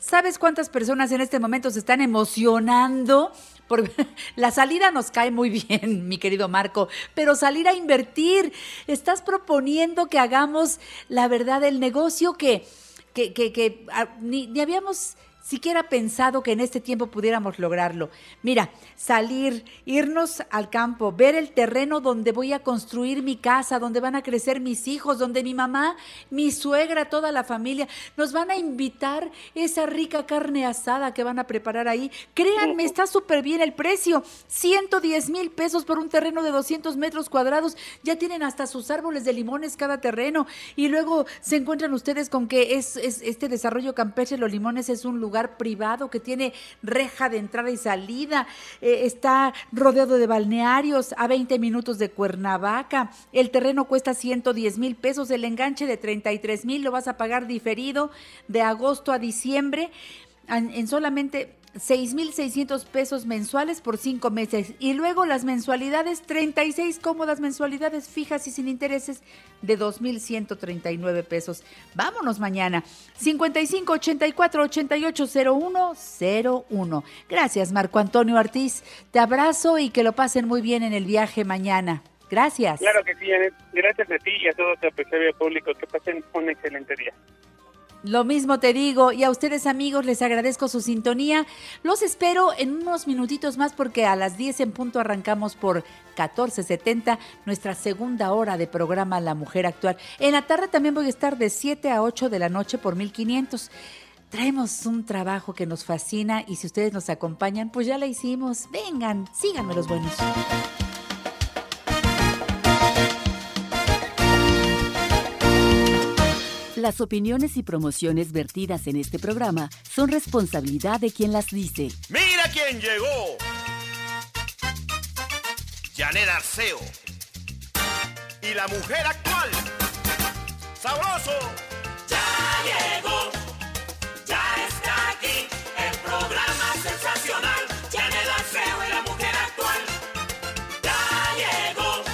¿Sabes cuántas personas en este momento se están emocionando? Por... *laughs* La salida nos cae muy bien, *laughs* mi querido Marco, pero salir a invertir, estás proponiendo que hagamos la verdad el negocio que, que, que, ah, ni, ni habíamos siquiera pensado que en este tiempo pudiéramos lograrlo. Mira, salir, irnos al campo, ver el terreno donde voy a construir mi casa, donde van a crecer mis hijos, donde mi mamá, mi suegra, toda la familia, nos van a invitar esa rica carne asada que van a preparar ahí. Créanme, está súper bien el precio. 110 mil pesos por un terreno de 200 metros cuadrados. Ya tienen hasta sus árboles de limones cada terreno. Y luego se encuentran ustedes con que es, es este desarrollo campestre, los limones es un lugar privado que tiene reja de entrada y salida, eh, está rodeado de balnearios a 20 minutos de Cuernavaca, el terreno cuesta 110 mil pesos, el enganche de 33 mil lo vas a pagar diferido de agosto a diciembre. En solamente 6,600 pesos mensuales por cinco meses y luego las mensualidades, 36 cómodas mensualidades fijas y sin intereses de 2,139 pesos. Vámonos mañana. 55 84 88 01 01. Gracias, Marco Antonio Ortiz. Te abrazo y que lo pasen muy bien en el viaje mañana. Gracias. Claro que sí, Gracias a ti y a todo tu apreciado público. Que pasen un excelente día. Lo mismo te digo y a ustedes amigos les agradezco su sintonía. Los espero en unos minutitos más porque a las 10 en punto arrancamos por 1470 nuestra segunda hora de programa La Mujer Actual. En la tarde también voy a estar de 7 a 8 de la noche por 1500. Traemos un trabajo que nos fascina y si ustedes nos acompañan, pues ya la hicimos. Vengan, síganme los buenos. Las opiniones y promociones vertidas en este programa son responsabilidad de quien las dice. ¡Mira quién llegó! Janet Arceo. Y la mujer actual. ¡Sabroso! Ya llegó. Ya está aquí. El programa sensacional. Janet Arceo y la mujer actual. Ya llegó.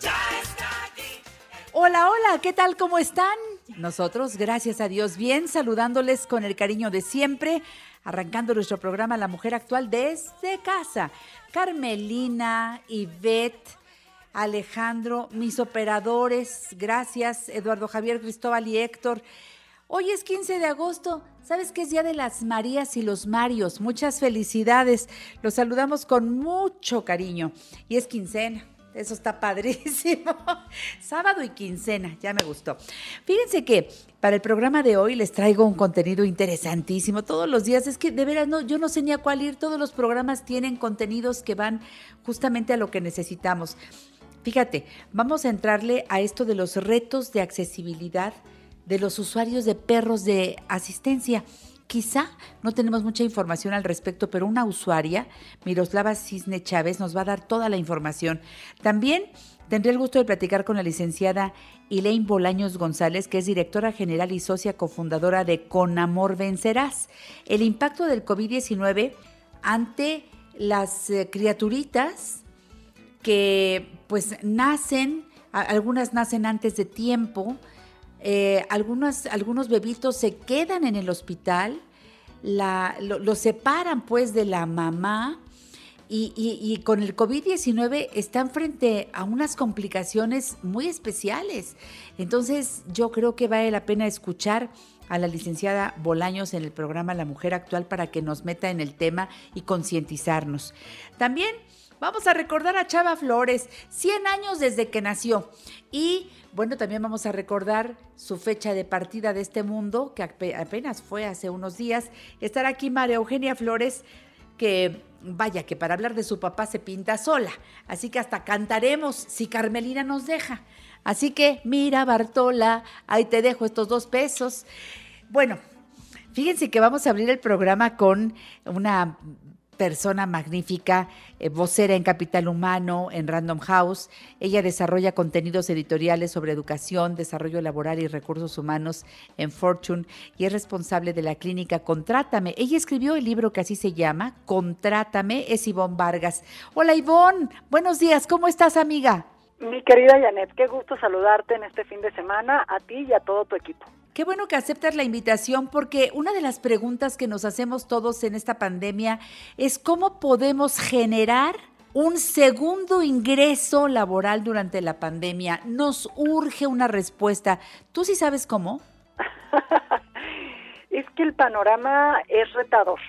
Ya está aquí. Hola, hola, ¿qué tal? ¿Cómo están? Nosotros, gracias a Dios, bien, saludándoles con el cariño de siempre, arrancando nuestro programa La Mujer Actual desde casa. Carmelina, Ivette, Alejandro, mis operadores, gracias, Eduardo Javier Cristóbal y Héctor. Hoy es 15 de agosto, ¿sabes que es Día de las Marías y los Marios? Muchas felicidades, los saludamos con mucho cariño y es quincena. Eso está padrísimo. *laughs* Sábado y quincena, ya me gustó. Fíjense que para el programa de hoy les traigo un contenido interesantísimo. Todos los días, es que de veras no, yo no sé ni a cuál ir. Todos los programas tienen contenidos que van justamente a lo que necesitamos. Fíjate, vamos a entrarle a esto de los retos de accesibilidad de los usuarios de perros de asistencia. Quizá no tenemos mucha información al respecto, pero una usuaria, Miroslava Cisne Chávez, nos va a dar toda la información. También tendré el gusto de platicar con la licenciada Elaine Bolaños González, que es directora general y socia cofundadora de Con Amor Vencerás. El impacto del COVID-19 ante las eh, criaturitas que pues nacen, algunas nacen antes de tiempo, eh, algunos bebitos se quedan en el hospital, lo, separan pues de la mamá y, y con el COVID-19 están frente a unas complicaciones muy especiales. Entonces yo creo que vale la pena escuchar a la licenciada Bolaños en el programa La Mujer Actual para que nos meta en el tema y concientizarnos. También Vamos a recordar a Chava Flores, 100 años desde que nació. Y bueno, también vamos a recordar su fecha de partida de este mundo, que apenas fue hace unos días. Estará aquí María Eugenia Flores, que vaya que para hablar de su papá se pinta sola. Así que hasta cantaremos si Carmelina nos deja. Así que mira, Bartola, ahí te dejo estos dos pesos. Bueno, fíjense que vamos a abrir el programa con una persona magnífica, eh, vocera en Capital Humano, en Random House. Ella desarrolla contenidos editoriales sobre educación, desarrollo laboral y recursos humanos en Fortune y es responsable de la clínica Contrátame. Ella escribió el libro que así se llama, Contrátame, es Ivonne Vargas. Hola Ivonne, buenos días, ¿cómo estás amiga? Mi querida Janet, qué gusto saludarte en este fin de semana, a ti y a todo tu equipo. Qué bueno que aceptas la invitación porque una de las preguntas que nos hacemos todos en esta pandemia es cómo podemos generar un segundo ingreso laboral durante la pandemia. Nos urge una respuesta. ¿Tú sí sabes cómo? *laughs* es que el panorama es retador.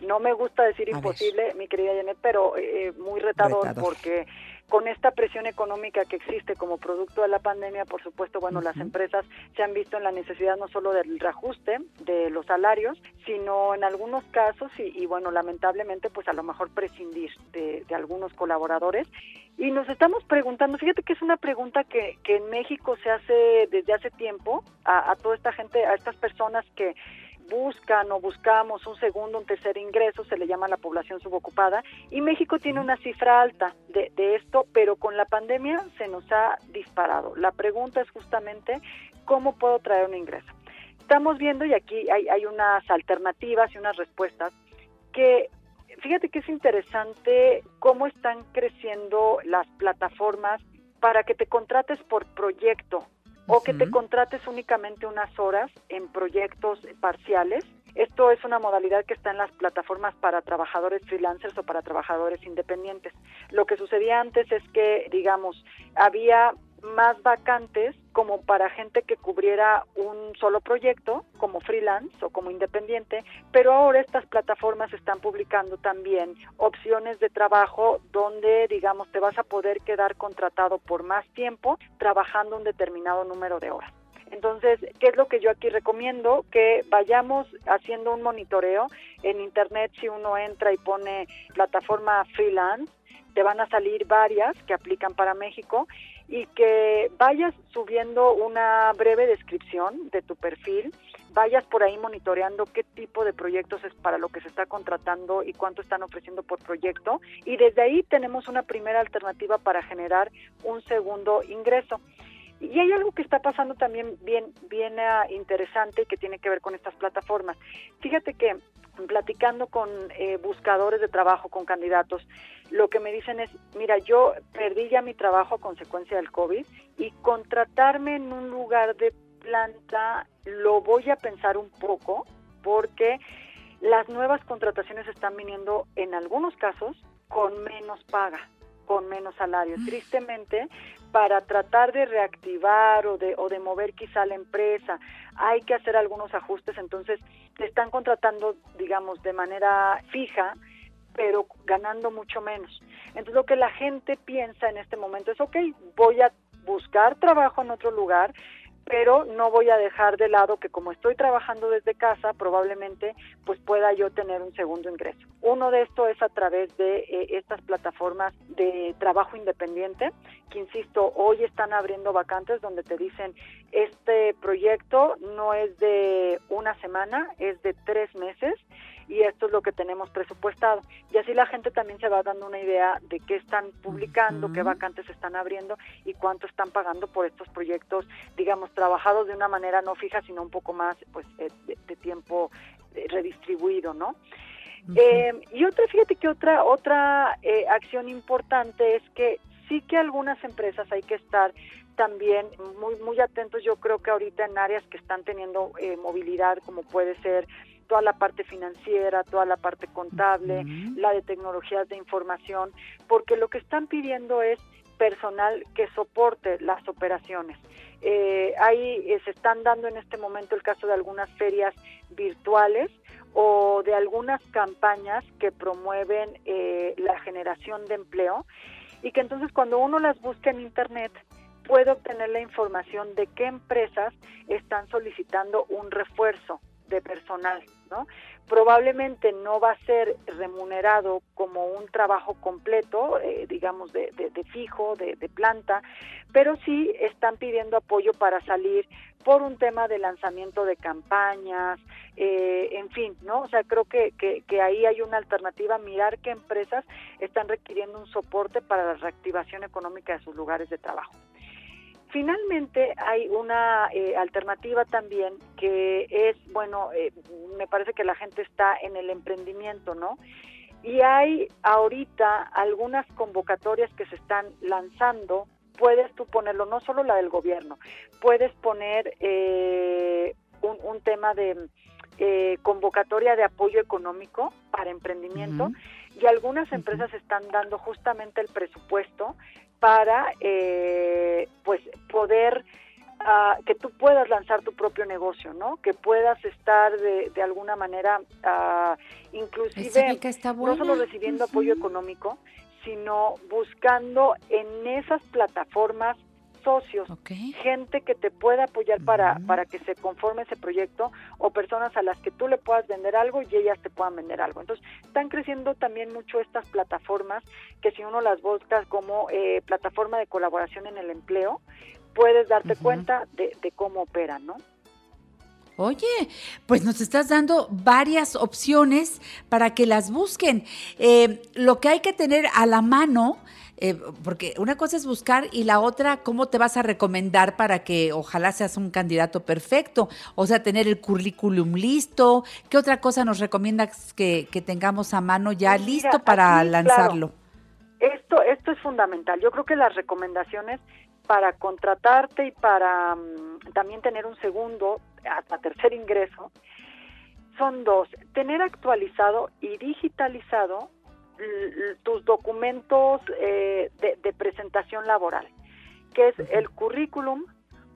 No me gusta decir imposible, mi querida Janet, pero eh, muy retador. porque con esta presión económica que existe como producto de la pandemia, por supuesto, bueno, las empresas se han visto en la necesidad no solo del reajuste de los salarios, sino en algunos casos, y, bueno, lamentablemente, pues a lo mejor prescindir de, algunos colaboradores. Y nos estamos preguntando, fíjate que es una pregunta que, que en México se hace desde hace tiempo a, a toda esta gente, a estas personas que buscan o buscamos un segundo, un tercer ingreso, se le llama la población subocupada, y México tiene una cifra alta de, esto, pero con la pandemia se nos ha disparado. La pregunta es justamente, ¿cómo puedo traer un ingreso? Estamos viendo, y aquí hay, hay unas alternativas y unas respuestas, que fíjate que es interesante cómo están creciendo las plataformas para que te contrates por proyecto o que te contrates únicamente unas horas en proyectos parciales. Esto es una modalidad que está en las plataformas para trabajadores freelancers o para trabajadores independientes. Lo que sucedía antes es que, digamos, había más vacantes como para gente que cubriera un solo proyecto como freelance o como independiente, pero ahora estas plataformas están publicando también opciones de trabajo donde, digamos, te vas a poder quedar contratado por más tiempo trabajando un determinado número de horas. Entonces, ¿qué es lo que yo aquí recomiendo? Que vayamos haciendo un monitoreo. En Internet, si uno entra y pone plataforma freelance, te van a salir varias que aplican para México y que vayas subiendo una breve descripción de tu perfil, vayas por ahí monitoreando qué tipo de proyectos es para lo que se está contratando y cuánto están ofreciendo por proyecto y desde ahí tenemos una primera alternativa para generar un segundo ingreso. Y hay algo que está pasando también bien, bien uh, interesante que tiene que ver con estas plataformas. Fíjate que platicando con eh, buscadores de trabajo, con candidatos, lo que me dicen es, mira, yo perdí ya mi trabajo a consecuencia del COVID y contratarme en un lugar de planta lo voy a pensar un poco porque las nuevas contrataciones están viniendo en algunos casos con menos paga con menos salario. Mm. Tristemente, para tratar de reactivar o de, o de mover quizá la empresa, hay que hacer algunos ajustes, entonces te están contratando, digamos, de manera fija, pero ganando mucho menos. Entonces lo que la gente piensa en este momento es, ok, voy a buscar trabajo en otro lugar, pero no voy a dejar de lado que como estoy trabajando desde casa, probablemente pues pueda yo tener un segundo ingreso. Uno de estos es a través de eh, estas plataformas de trabajo independiente, que insisto, hoy están abriendo vacantes donde te dicen, este proyecto no es de una semana, es de tres meses y esto es lo que tenemos presupuestado. Y así la gente también se va dando una idea de qué están publicando, qué vacantes están abriendo y cuánto están pagando por estos proyectos, digamos, trabajados de una manera no fija, sino un poco más pues eh, de, tiempo eh, redistribuido, ¿no? Eh, y otra, fíjate que otra, otra acción importante es que sí que algunas empresas hay que estar también muy muy atentos yo creo que ahorita en áreas que están teniendo movilidad como puede ser toda la parte financiera, toda la parte contable, la de tecnologías de información, porque lo que están pidiendo es personal que soporte las operaciones. Eh, ahí eh, se están dando en este momento el caso de algunas ferias virtuales o de algunas campañas que promueven eh, la generación de empleo y que entonces cuando uno las busca en Internet puede obtener la información de qué empresas están solicitando un refuerzo de personal, ¿no? Probablemente no va a ser remunerado como un trabajo completo, eh, digamos, de, fijo, de, planta, pero sí están pidiendo apoyo para salir por un tema de lanzamiento de campañas, eh, en fin, ¿no? O sea, creo que, que, que ahí hay una alternativa, mirar qué empresas están requiriendo un soporte para la reactivación económica de sus lugares de trabajo. Finalmente hay una eh, alternativa también que es, bueno, eh, me parece que la gente está en el emprendimiento, ¿no? Y hay ahorita algunas convocatorias que se están lanzando, puedes tú ponerlo, no solo la del gobierno, puedes poner eh, un, tema de convocatoria de apoyo económico para emprendimiento. Y algunas empresas están dando justamente el presupuesto para eh, pues poder uh, que tú puedas lanzar tu propio negocio, ¿no? Que puedas estar de, de alguna manera uh, inclusive no solo recibiendo apoyo económico, sino buscando en esas plataformas socios, gente que te pueda apoyar para, para que se conforme ese proyecto o personas a las que tú le puedas vender algo y ellas te puedan vender algo. Entonces, están creciendo también mucho estas plataformas que si uno las busca como eh, plataforma de colaboración en el empleo, puedes darte cuenta de, de cómo operan, ¿no? Oye, pues nos estás dando varias opciones para que las busquen. Eh, lo que hay que tener a la mano eh, porque una cosa es buscar y la otra, ¿cómo te vas a recomendar para que ojalá seas un candidato perfecto? O sea, tener el currículum listo. ¿Qué otra cosa nos recomiendas que, tengamos a mano ya pues listo para lanzarlo? Esto, esto es fundamental. Yo creo que las recomendaciones para contratarte y para mm, también tener un segundo, hasta tercer ingreso, son dos. Tener actualizado y digitalizado tus documentos eh, de, presentación laboral, que es el currículum,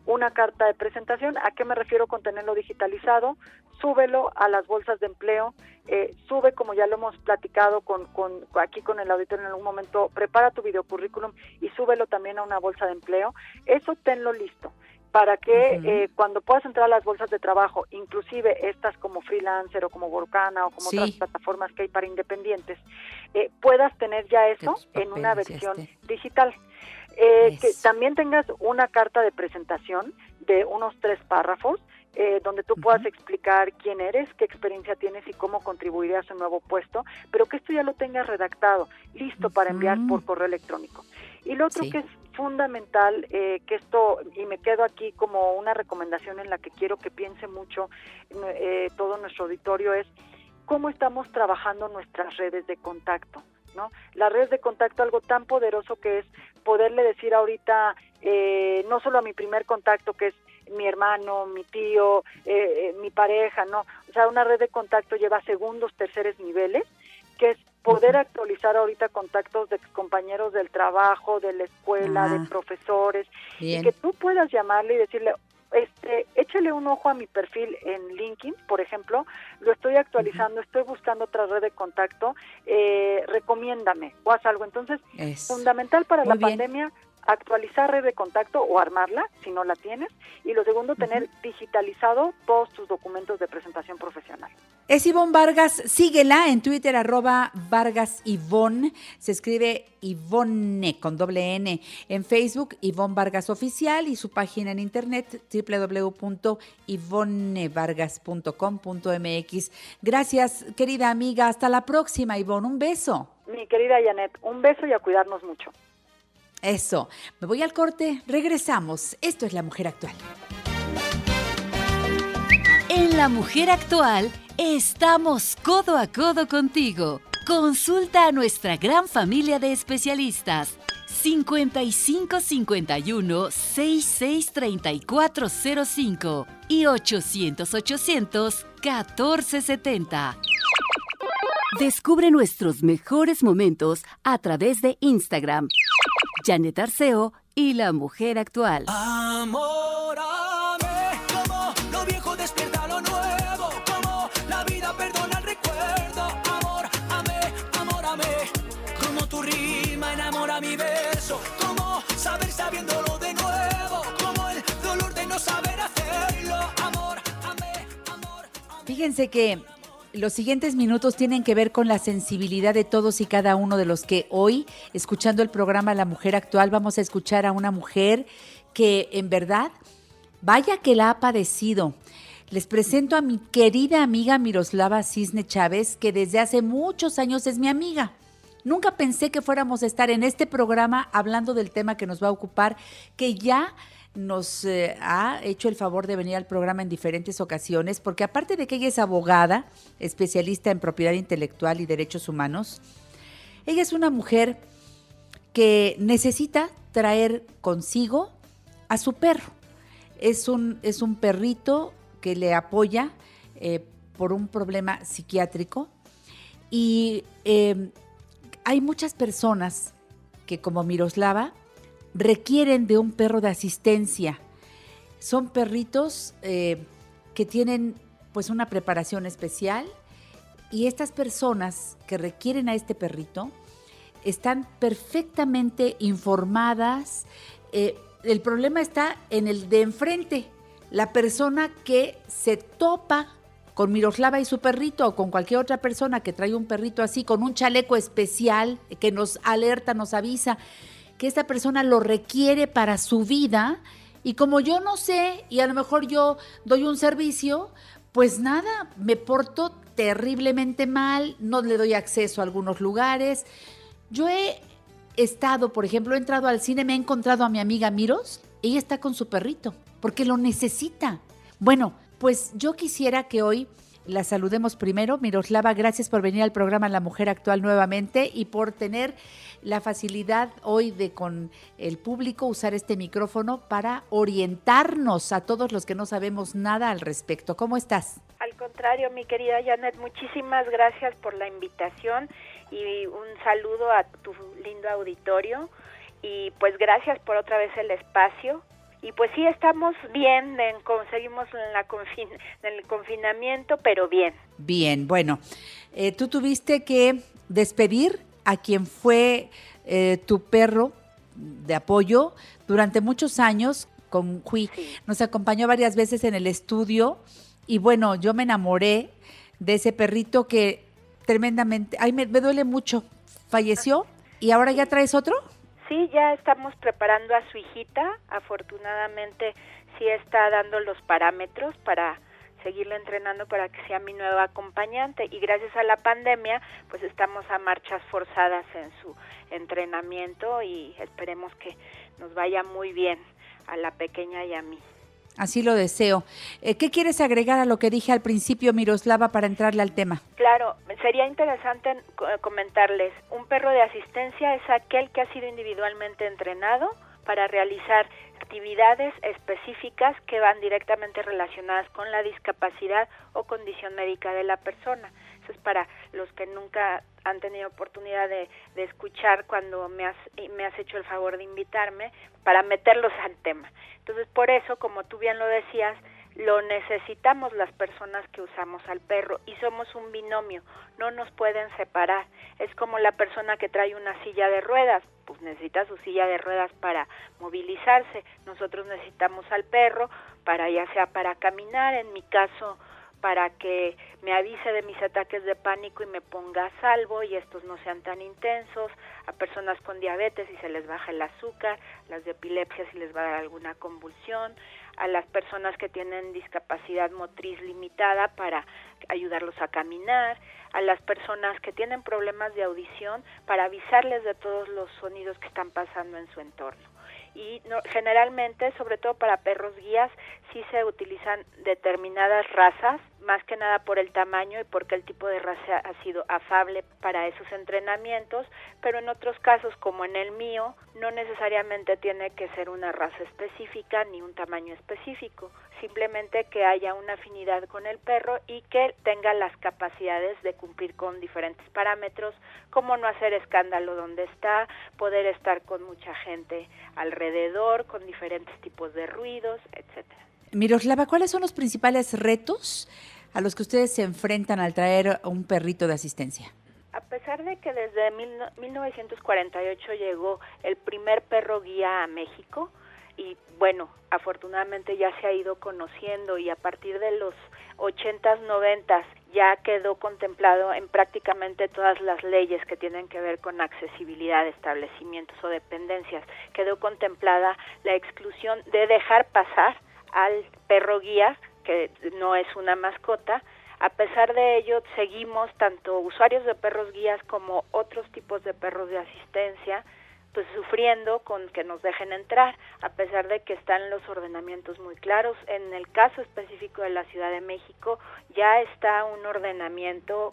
una carta de presentación. ¿A qué me refiero con tenerlo digitalizado? Súbelo a las bolsas de empleo, eh, sube, como ya lo hemos platicado con, con, aquí con el auditor en algún momento, prepara tu videocurrículum y súbelo también a una bolsa de empleo. Eso tenlo listo para que eh, cuando puedas entrar a las bolsas de trabajo, inclusive estas como freelancer o como Volcana o como otras plataformas que hay para independientes, eh, puedas tener ya eso en una versión digital. Eh, que también tengas una carta de presentación de unos tres párrafos donde tú puedas explicar quién eres, qué experiencia tienes y cómo contribuirías a un nuevo puesto, pero que esto ya lo tengas redactado, listo para enviar por correo electrónico. Y lo otro que es fundamental eh, que esto, y me quedo aquí como una recomendación en la que quiero que piense mucho eh, todo nuestro auditorio, es cómo estamos trabajando nuestras redes de contacto. ¿no? Las redes de contacto, algo tan poderoso que es poderle decir ahorita, eh, no solo a mi primer contacto, que es mi hermano, mi tío, mi pareja, ¿no? O sea, una red de contacto lleva segundos, terceros niveles, que es poder actualizar ahorita contactos de compañeros del trabajo, de la escuela, de profesores, y que tú puedas llamarle y decirle, este, échale un ojo a mi perfil en LinkedIn, por ejemplo, lo estoy actualizando, estoy buscando otra red de contacto, eh, recomiéndame o haz algo. Entonces, fundamental para la pandemia, actualizar red de contacto o armarla si no la tienes. Y lo segundo, tener digitalizado todos tus documentos de presentación profesional. Es Ivonne Vargas, síguela en Twitter, arroba Vargas Ivonne, se escribe Ivonne con doble N. En Facebook, Ivonne Vargas Oficial y su página en internet, www.ivonnevargas.com.mx. Gracias, querida amiga, hasta la próxima, Ivonne, un beso. Mi querida Janet, un beso y a cuidarnos mucho. Eso, me voy al corte, regresamos. Esto es La Mujer Actual. En La Mujer Actual estamos codo a codo contigo. Consulta a nuestra gran familia de especialistas. 55 51 66 3405 y 800 800 1470. Descubre nuestros mejores momentos a través de Instagram. Janet Arceo y la mujer actual. Amórame, como lo viejo despierta lo nuevo, como la vida perdona el recuerdo. Amor, amé, amórame, como tu rima enamora mi verso, como saber sabiéndolo de nuevo, como el dolor de no saber hacerlo. Amor, amé, amor. Fíjense que los siguientes minutos tienen que ver con la sensibilidad de todos y cada uno de los que hoy, escuchando el programa La Mujer Actual, vamos a escuchar a una mujer que en verdad, vaya que la ha padecido. Les presento a mi querida amiga Miroslava Cisne Chávez, que desde hace muchos años es mi amiga. Nunca pensé que fuéramos a estar en este programa hablando del tema que nos va a ocupar, que ya nos eh, ha hecho el favor de venir al programa en diferentes ocasiones, porque aparte de que ella es abogada, especialista en propiedad intelectual y derechos humanos, ella es una mujer que necesita traer consigo a su perro. Es un, es un perrito que le apoya eh, por un problema psiquiátrico y eh, hay muchas personas que como Miroslava requieren de un perro de asistencia. Son perritos eh, que tienen pues una preparación especial y estas personas que requieren a este perrito están perfectamente informadas. Eh, el problema está en el de enfrente, la persona que se topa con Miroslava y su perrito o con cualquier otra persona que trae un perrito así, con un chaleco especial que nos alerta, nos avisa que esta persona lo requiere para su vida y como yo no sé y a lo mejor yo doy un servicio, pues nada, me porto terriblemente mal, no le doy acceso a algunos lugares. Yo he estado, por ejemplo, he entrado al cine, me he encontrado a mi amiga Miros, ella está con su perrito, porque lo necesita. Bueno, pues yo quisiera que hoy la saludemos primero. Miroslava, gracias por venir al programa La Mujer Actual nuevamente y por tener la facilidad hoy de con el público usar este micrófono para orientarnos a todos los que no sabemos nada al respecto. ¿Cómo estás? Al contrario, mi querida Janet, muchísimas gracias por la invitación y un saludo a tu lindo auditorio y pues gracias por otra vez el espacio y pues sí estamos bien, en, la en el confinamiento, pero bien. Bien, bueno, eh, tú tuviste que despedir a quien fue eh, tu perro de apoyo durante muchos años con Hui. Nos acompañó varias veces en el estudio y bueno, yo me enamoré de ese perrito que tremendamente, ay, me, me duele mucho, falleció y ahora ya traes otro. Sí, ya estamos preparando a su hijita. Afortunadamente sí está dando los parámetros para seguirla entrenando para que sea mi nueva acompañante y gracias a la pandemia pues estamos a marchas forzadas en su entrenamiento y esperemos que nos vaya muy bien a la pequeña y a mí. Así lo deseo. Eh, ¿Qué quieres agregar a lo que dije al principio, Miroslava, para entrarle al tema? Claro, sería interesante eh, comentarles, un perro de asistencia es aquel que ha sido individualmente entrenado para realizar actividades específicas que van directamente relacionadas con la discapacidad o condición médica de la persona. Eso es para los que nunca han tenido oportunidad de, de escuchar cuando me has, me has hecho el favor de invitarme, para meterlos al tema. Entonces, por eso, como tú bien lo decías, lo necesitamos las personas que usamos al perro y somos un binomio, no nos pueden separar. Es como la persona que trae una silla de ruedas, pues necesita su silla de ruedas para movilizarse. Nosotros necesitamos al perro para ya sea para caminar, en mi caso para que me avise de mis ataques de pánico y me ponga a salvo y estos no sean tan intensos, a personas con diabetes y se les baja el azúcar, las de epilepsia si les va a dar alguna convulsión, a las personas que tienen discapacidad motriz limitada para ayudarlos a caminar, a las personas que tienen problemas de audición para avisarles de todos los sonidos que están pasando en su entorno. Y generalmente, sobre todo para perros guías, sí se utilizan determinadas razas más que nada por el tamaño y porque el tipo de raza ha sido afable para esos entrenamientos, pero en otros casos, como en el mío, no necesariamente tiene que ser una raza específica ni un tamaño específico, simplemente que haya una afinidad con el perro y que tenga las capacidades de cumplir con diferentes parámetros, como no hacer escándalo donde está, poder estar con mucha gente alrededor, con diferentes tipos de ruidos, etcétera. Miroslava, ¿cuáles son los principales retos a los que ustedes se enfrentan al traer un perrito de asistencia? A pesar de que desde 1948 llegó el primer perro guía a México, y bueno, afortunadamente ya se ha ido conociendo y a partir de los 80s, 90s ya quedó contemplado en prácticamente todas las leyes que tienen que ver con accesibilidad de establecimientos o dependencias. Quedó contemplada la exclusión de dejar pasar al perro guía, que no es una mascota. A pesar de ello, seguimos tanto usuarios de perros guías como otros tipos de perros de asistencia, pues sufriendo con que nos dejen entrar, a pesar de que están los ordenamientos muy claros. En el caso específico de la Ciudad de México, ya está un ordenamiento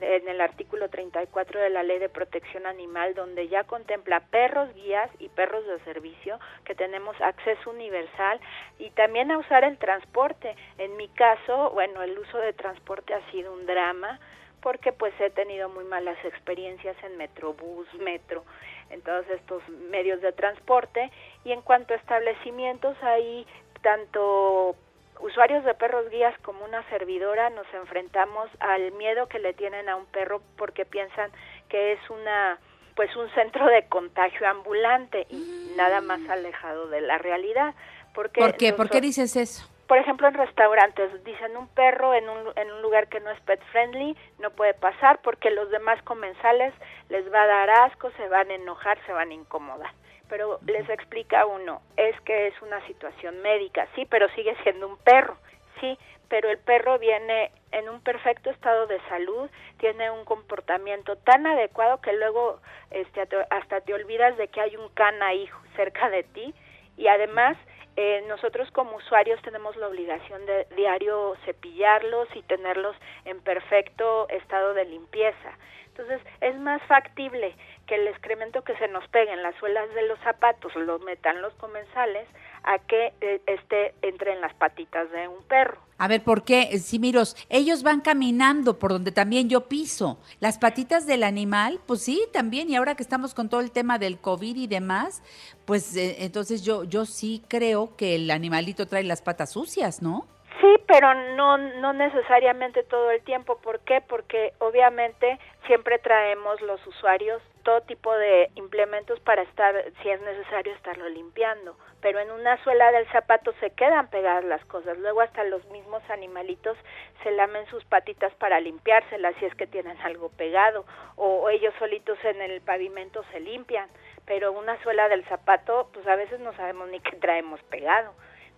en el artículo 34 de la Ley de Protección Animal, donde ya contempla perros guías y perros de servicio, que tenemos acceso universal y también a usar el transporte. En mi caso, bueno, el uso de transporte ha sido un drama porque pues he tenido muy malas experiencias en Metrobús, Metro, en todos estos medios de transporte y en cuanto a establecimientos hay tanto usuarios de perros guías como una servidora nos enfrentamos al miedo que le tienen a un perro porque piensan que es una pues un centro de contagio ambulante y mm. nada más alejado de la realidad. Porque ¿Por qué? ¿Por qué dices eso? Por ejemplo, en restaurantes dicen un perro en un, en un lugar que no es pet friendly no puede pasar porque los demás comensales les va a dar asco, se van a enojar, se van a incomodar pero les explica uno, es que es una situación médica, sí, pero sigue siendo un perro, sí, pero el perro viene en un perfecto estado de salud, tiene un comportamiento tan adecuado que luego este, hasta te olvidas de que hay un can ahí cerca de ti y además eh, nosotros como usuarios tenemos la obligación de diario cepillarlos y tenerlos en perfecto estado de limpieza. Entonces es más factible que el excremento que se nos pegue en las suelas de los zapatos lo metan los comensales a que eh, este entre en las patitas de un perro. A ver, ¿por qué? Si miros, ellos van caminando por donde también yo piso. Las patitas del animal, pues sí, también. Y ahora que estamos con todo el tema del COVID y demás, pues eh, entonces yo, yo sí creo que el animalito trae las patas sucias, ¿no? Sí, pero no, no necesariamente todo el tiempo. ¿Por qué? Porque obviamente siempre traemos los usuarios todo tipo de implementos para estar, si es necesario, estarlo limpiando. Pero en una suela del zapato se quedan pegadas las cosas. Luego hasta los mismos animalitos se lamen sus patitas para limpiárselas si es que tienen algo pegado. O, ellos solitos en el pavimento se limpian. Pero una suela del zapato, pues a veces no sabemos ni qué traemos pegado.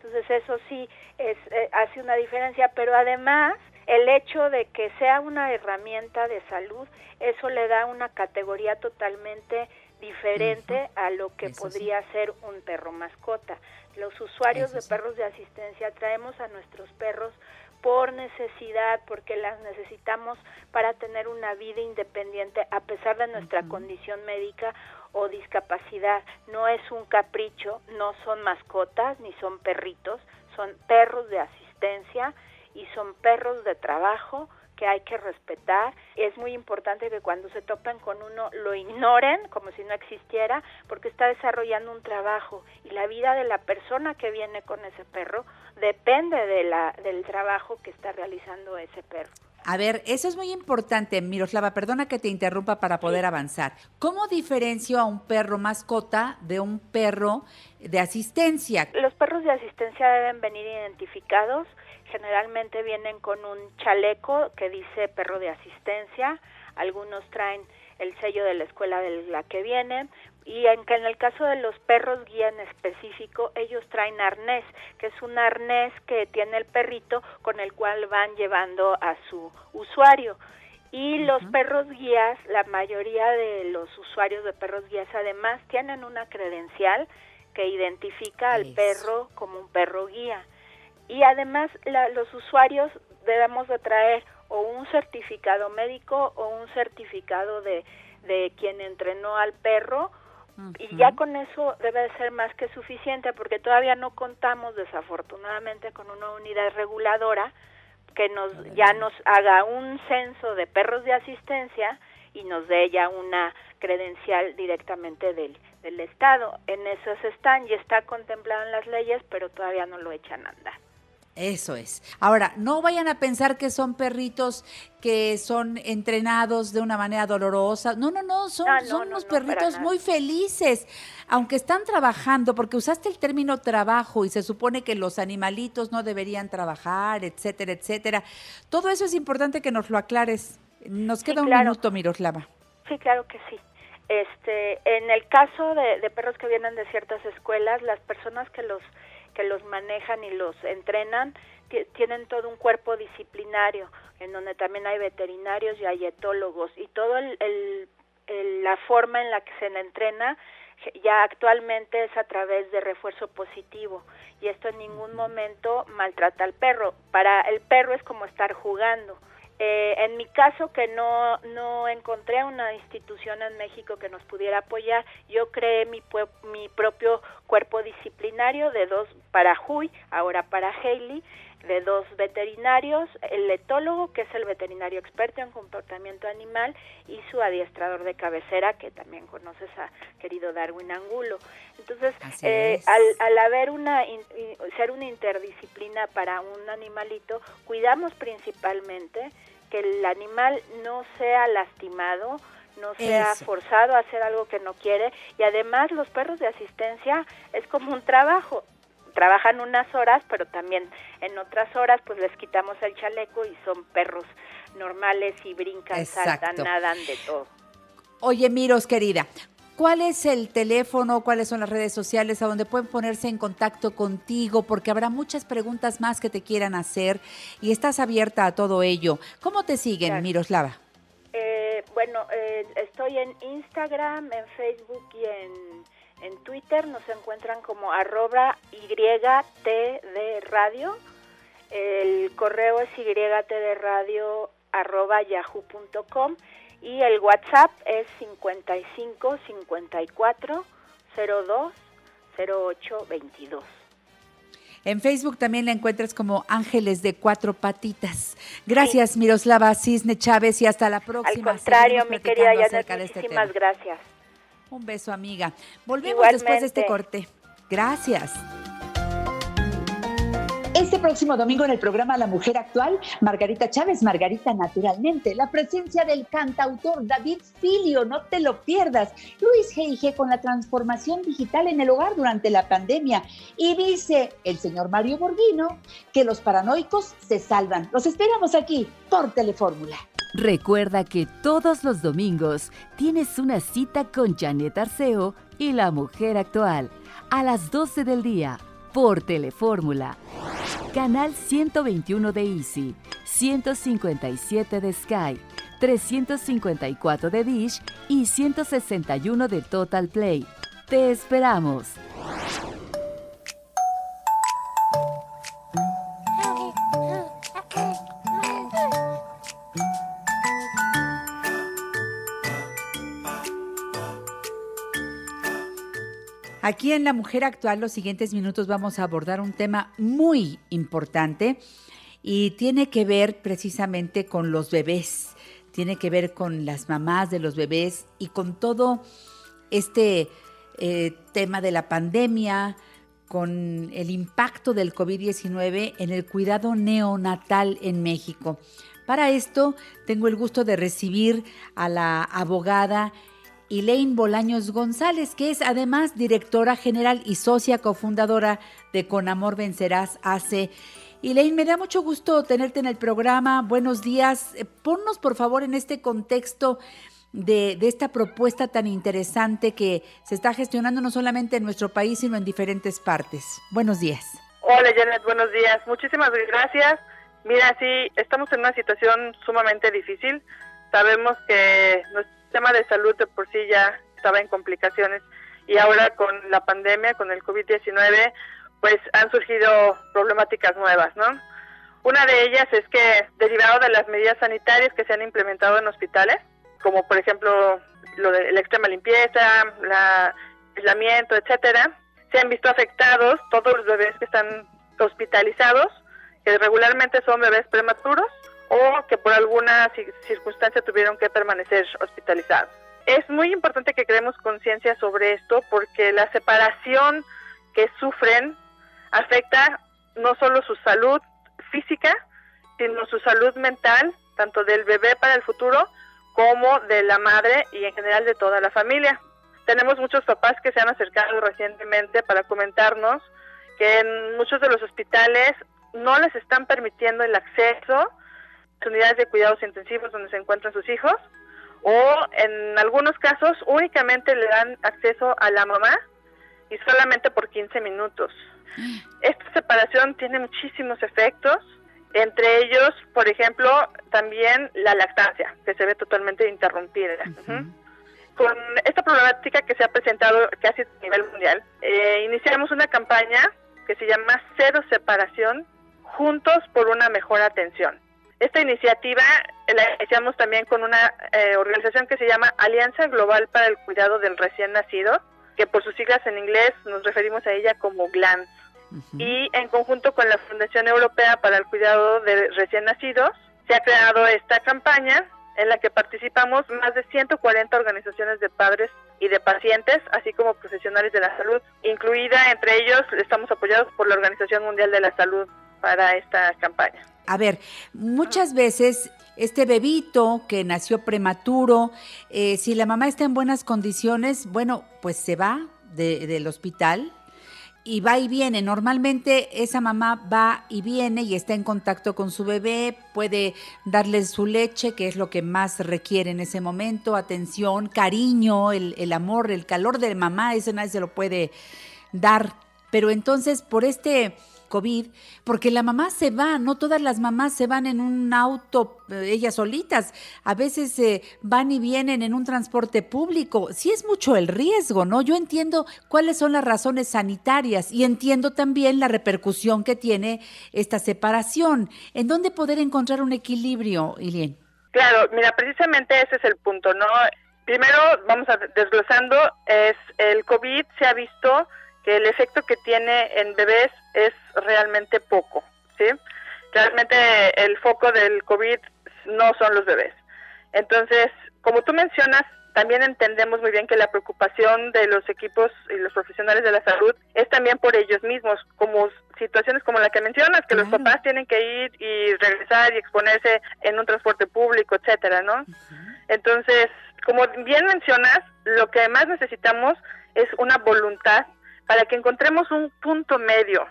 Entonces eso sí es, eh, hace una diferencia, pero además el hecho de que sea una herramienta de salud, eso le da una categoría totalmente diferente a lo que podría ser un perro mascota. Los usuarios de perros de asistencia traemos a nuestros perros por necesidad, porque las necesitamos para tener una vida independiente a pesar de nuestra condición médica o discapacidad. No es un capricho, no son mascotas ni son perritos, son perros de asistencia y son perros de trabajo que hay que respetar. Es muy importante que cuando se topen con uno lo ignoren como si no existiera porque está desarrollando un trabajo y la vida de la persona que viene con ese perro depende de la, del trabajo que está realizando ese perro. A ver, eso es muy importante, Miroslava, perdona que te interrumpa para poder avanzar. ¿Cómo diferencio a un perro mascota de un perro de asistencia? Los perros de asistencia deben venir identificados. Generalmente vienen con un chaleco que dice perro de asistencia. Algunos traen el sello de la escuela de la que vienen y en, que en el caso de los perros guía en específico, ellos traen arnés, que es un arnés que tiene el perrito con el cual van llevando a su usuario. Y los perros guías, la mayoría de los usuarios de perros guías además tienen una credencial que identifica al perro como un perro guía. Y además los usuarios debemos de traer o un certificado médico o un certificado de, de quien entrenó al perro y ya con eso debe de ser más que suficiente porque todavía no contamos desafortunadamente con una unidad reguladora que nos ya nos haga un censo de perros de asistencia y nos dé ya una credencial directamente del, del Estado. En eso están y está contemplado en las leyes, pero todavía no lo echan a andar. Eso es. Ahora, no vayan a pensar que son perritos que son entrenados de una manera dolorosa. No, no, no, son, son unos perritos muy felices, aunque están trabajando, porque usaste el término trabajo y se supone que los animalitos no deberían trabajar, etcétera, etcétera. Todo eso es importante que nos lo aclares. Nos queda un minuto, Miroslava. Sí, claro que sí. Este, en el caso de, de perros que vienen de ciertas escuelas, las personas que los que los manejan y los entrenan tienen todo un cuerpo disciplinario en donde también hay veterinarios y hay etólogos y todo el, la forma en la que se entrena ya actualmente es a través de refuerzo positivo y esto en ningún momento maltrata al perro. Para el perro es como estar jugando eh, en mi caso, que no, no encontré una institución en México que nos pudiera apoyar, yo creé mi, mi propio cuerpo disciplinario de dos para Huy, ahora para Haley, de dos veterinarios, el etólogo, que es el veterinario experto en comportamiento animal, y su adiestrador de cabecera, que también conoces a querido Darwin Angulo. Entonces, eh, al, al, haber una, ser una interdisciplina para un animalito, cuidamos principalmente que el animal no sea lastimado, no sea forzado a hacer algo que no quiere y además los perros de asistencia es como un trabajo trabajan unas horas, pero también en otras horas pues les quitamos el chaleco y son perros normales y brincan, saltan, nadan de todo. Oye, Miros, querida, ¿Cuál es el teléfono? ¿Cuáles son las redes sociales a donde pueden ponerse en contacto contigo? Porque habrá muchas preguntas más que te quieran hacer y estás abierta a todo ello. ¿Cómo te siguen, Miroslava? Eh, bueno, eh, estoy en Instagram, en Facebook y en en Twitter nos encuentran como arroba YTD Radio. El correo es YTD arroba yahoo.com y el WhatsApp es 55 54 02 08 22. En Facebook también la encuentras como Ángeles de Cuatro Patitas. Gracias, Miroslava Cisne Chávez, y hasta la próxima. Al contrario, mi querida Janet, este muchísimas gracias. Un beso, amiga. Volvemos después de este corte. Gracias. Próximo domingo en el programa La Mujer Actual, Margarita Chávez, Margarita Naturalmente, la presencia del cantautor David Filio, no te lo pierdas. Luis G.I.G. con la transformación digital en el hogar durante la pandemia. Y dice el señor Mario Borghino que los paranoicos se salvan. Los esperamos aquí por Telefórmula. Recuerda que todos los domingos tienes una cita con Janet Arceo y la mujer actual a las 12 del día por Telefórmula. Canal 121 de Easy, 157 de Sky, 354 de Dish y 161 de Total Play. Te esperamos. Aquí en La Mujer Actual, los siguientes minutos vamos a abordar un tema muy importante y tiene que ver precisamente con los bebés, tiene que ver con las mamás de los bebés y con todo este eh, tema de la pandemia, con el impacto del COVID-19 en el cuidado neonatal en México. Para esto tengo el gusto de recibir a la abogada Elaine Bolaños González, que es además directora general y socia cofundadora de Con Amor Vencerás AC. Elaine, me da mucho gusto tenerte en el programa. Buenos días. Eh, ponnos, por favor, en este contexto de, esta propuesta tan interesante que se está gestionando no solamente en nuestro país, sino en diferentes partes. Buenos días. Hola Janet, buenos días. Muchísimas gracias. Mira, sí, estamos en una situación sumamente difícil. Sabemos que nuestro sistema de salud de por sí ya estaba en complicaciones y ahora con la pandemia, con el COVID-19, pues han surgido problemáticas nuevas, ¿no? Una de ellas es que derivado de las medidas sanitarias que se han implementado en hospitales, como por ejemplo lo de la extrema limpieza, la aislamiento, etcétera, se han visto afectados todos los bebés que están hospitalizados, que regularmente son bebés prematuros o que por alguna circunstancia tuvieron que permanecer hospitalizados. Es muy importante que creemos conciencia sobre esto porque la separación que sufren afecta no solo su salud física, sino su salud mental, tanto del bebé para el futuro como de la madre y en general de toda la familia. Tenemos muchos papás que se han acercado recientemente para comentarnos que en muchos de los hospitales no les están permitiendo el acceso unidades de cuidados intensivos donde se encuentran sus hijos o en algunos casos únicamente le dan acceso a la mamá y solamente por 15 minutos. Esta separación tiene muchísimos efectos entre ellos, por ejemplo, también la lactancia, que se ve totalmente interrumpida. Con esta problemática que se ha presentado casi a nivel mundial, eh, iniciamos una campaña que se llama Cero Separación, Juntos por una Mejor Atención. Esta iniciativa la iniciamos también con una eh, organización que se llama Alianza Global para el Cuidado del Recién Nacido, que por sus siglas en inglés nos referimos a ella como GLAN. Y en conjunto con la Fundación Europea para el Cuidado de Recién Nacidos se ha creado esta campaña en la que participamos más de 140 organizaciones de padres y de pacientes, así como profesionales de la salud, incluida entre ellos estamos apoyados por la Organización Mundial de la Salud para esta campaña. A ver, muchas veces este bebito que nació prematuro, eh, si la mamá está en buenas condiciones, bueno, pues se va del hospital y va y viene. Normalmente esa mamá va y viene y está en contacto con su bebé, puede darle su leche, que es lo que más requiere en ese momento, atención, cariño, el, el amor, el calor de mamá, eso nadie se lo puede dar. Pero entonces por este COVID, porque la mamá se va, no todas las mamás se van en un auto eh, ellas solitas, a veces eh, van y vienen en un transporte público, sí es mucho el riesgo, ¿no? Yo entiendo cuáles son las razones sanitarias y entiendo también la repercusión que tiene esta separación. ¿En dónde poder encontrar un equilibrio, Ilien? Claro, mira, precisamente ese es el punto, ¿no? Primero, vamos a desglosando, es el COVID se ha visto que el efecto que tiene en bebés es realmente poco, ¿sí? Realmente el foco del COVID no son los bebés. Entonces, como tú mencionas, también entendemos muy bien que la preocupación de los equipos y los profesionales de la salud es también por ellos mismos, como situaciones como la que mencionas, que los papás tienen que ir y regresar y exponerse en un transporte público, etcétera, ¿no? Entonces, como bien mencionas, lo que más necesitamos es una voluntad para que encontremos un punto medio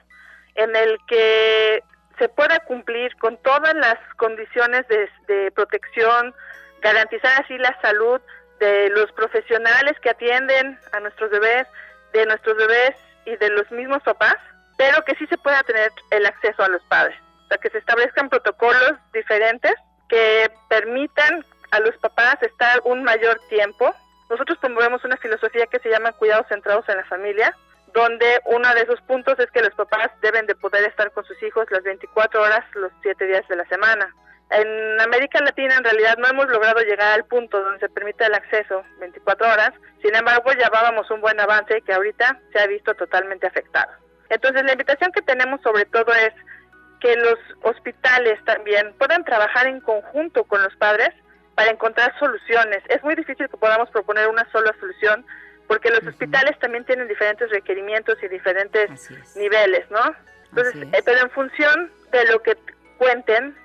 en el que se pueda cumplir con todas las condiciones de, protección, garantizar así la salud de los profesionales que atienden a nuestros bebés, de nuestros bebés y de los mismos papás, pero que sí se pueda tener el acceso a los padres. O sea, que se establezcan protocolos diferentes que permitan a los papás estar un mayor tiempo. Nosotros promovemos una filosofía que se llama cuidados centrados en la familia, donde uno de esos puntos es que los papás deben de poder estar con sus hijos las 24 horas, los 7 días de la semana. En América Latina en realidad no hemos logrado llegar al punto donde se permite el acceso 24 horas, sin embargo llevábamos un buen avance que ahorita se ha visto totalmente afectado. Entonces la invitación que tenemos sobre todo es que los hospitales también puedan trabajar en conjunto con los padres para encontrar soluciones. Es muy difícil que podamos proponer una sola solución porque los hospitales también tienen diferentes requerimientos y diferentes niveles, ¿no? Entonces, eh, pero en función de lo que cuenten,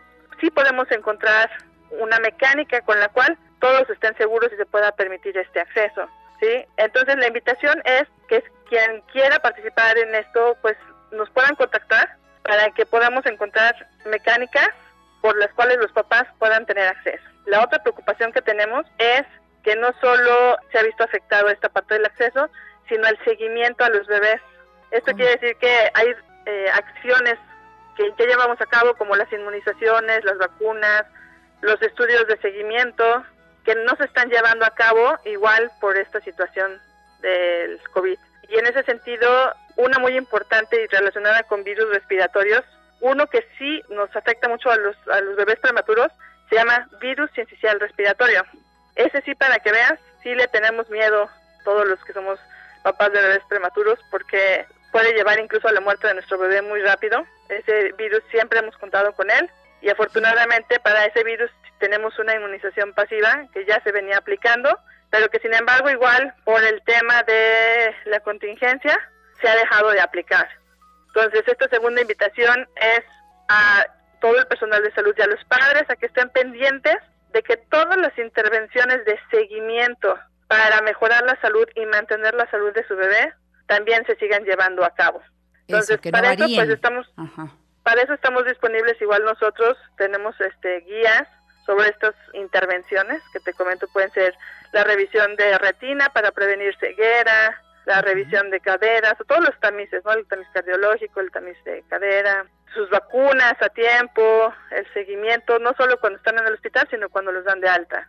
sí podemos encontrar una mecánica con la cual todos estén seguros y se pueda permitir este acceso, ¿sí? Entonces, la invitación es que quien quiera participar en esto, pues nos puedan contactar para que podamos encontrar mecánicas por las cuales los papás puedan tener acceso. La otra preocupación que tenemos es que no solo se ha visto afectado esta parte del acceso, sino el seguimiento a los bebés. Esto quiere decir que hay eh, acciones que ya llevamos a cabo, como las inmunizaciones, las vacunas, los estudios de seguimiento, que no se están llevando a cabo igual por esta situación del COVID. Y en ese sentido, una muy importante y relacionada con virus respiratorios, uno que sí nos afecta mucho a los, a los bebés prematuros, se llama virus sincicial respiratorio. Ese sí, para que veas, sí le tenemos miedo todos los que somos papás de bebés prematuros porque puede llevar incluso a la muerte de nuestro bebé muy rápido. Ese virus siempre hemos contado con él y afortunadamente para ese virus tenemos una inmunización pasiva que ya se venía aplicando, pero que sin embargo igual por el tema de la contingencia se ha dejado de aplicar. Entonces esta segunda invitación es a todo el personal de salud y a los padres a que estén pendientes de que todas las intervenciones de seguimiento para mejorar la salud y mantener la salud de su bebé también se sigan llevando a cabo. Entonces, para eso pues estamos para eso estamos disponibles. Igual nosotros tenemos este guías sobre estas intervenciones que te comento pueden ser la revisión de retina para prevenir ceguera, la revisión de caderas, o todos los tamices, ¿no? El tamiz cardiológico, el tamiz de cadera, sus vacunas a tiempo, el seguimiento, no solo cuando están en el hospital, sino cuando los dan de alta.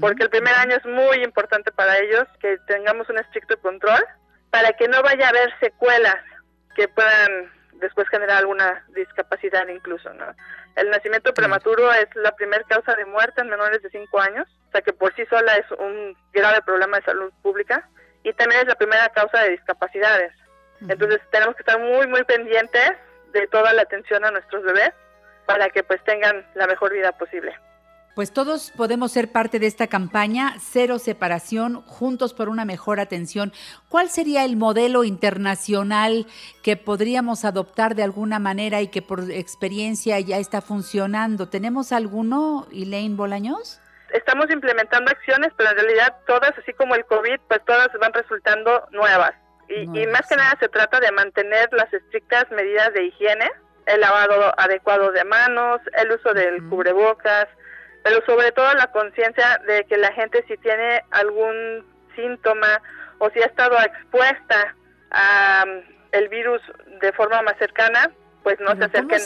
Porque el primer año es muy importante para ellos que tengamos un estricto control para que no vaya a haber secuelas que puedan después generar alguna discapacidad incluso, ¿no? El nacimiento prematuro es la primera causa de muerte en menores de 5 años, o sea que por sí sola es un grave problema de salud pública y también es la primera causa de discapacidades. Entonces tenemos que estar muy, muy pendientes de toda la atención a nuestros bebés para que pues tengan la mejor vida posible. Pues todos podemos ser parte de esta campaña, cero separación, juntos por una mejor atención. ¿Cuál sería el modelo internacional que podríamos adoptar de alguna manera y que por experiencia ya está funcionando? ¿Tenemos alguno, Elaine Bolaños? Estamos implementando acciones, pero en realidad todas, así como el COVID, pues todas van resultando nuevas. Y, más que nada se trata de mantener las estrictas medidas de higiene, el lavado adecuado de manos, el uso del cubrebocas, pero sobre todo la conciencia de que la gente si tiene algún síntoma o si ha estado expuesta a um, el virus de forma más cercana, pues no se acerquen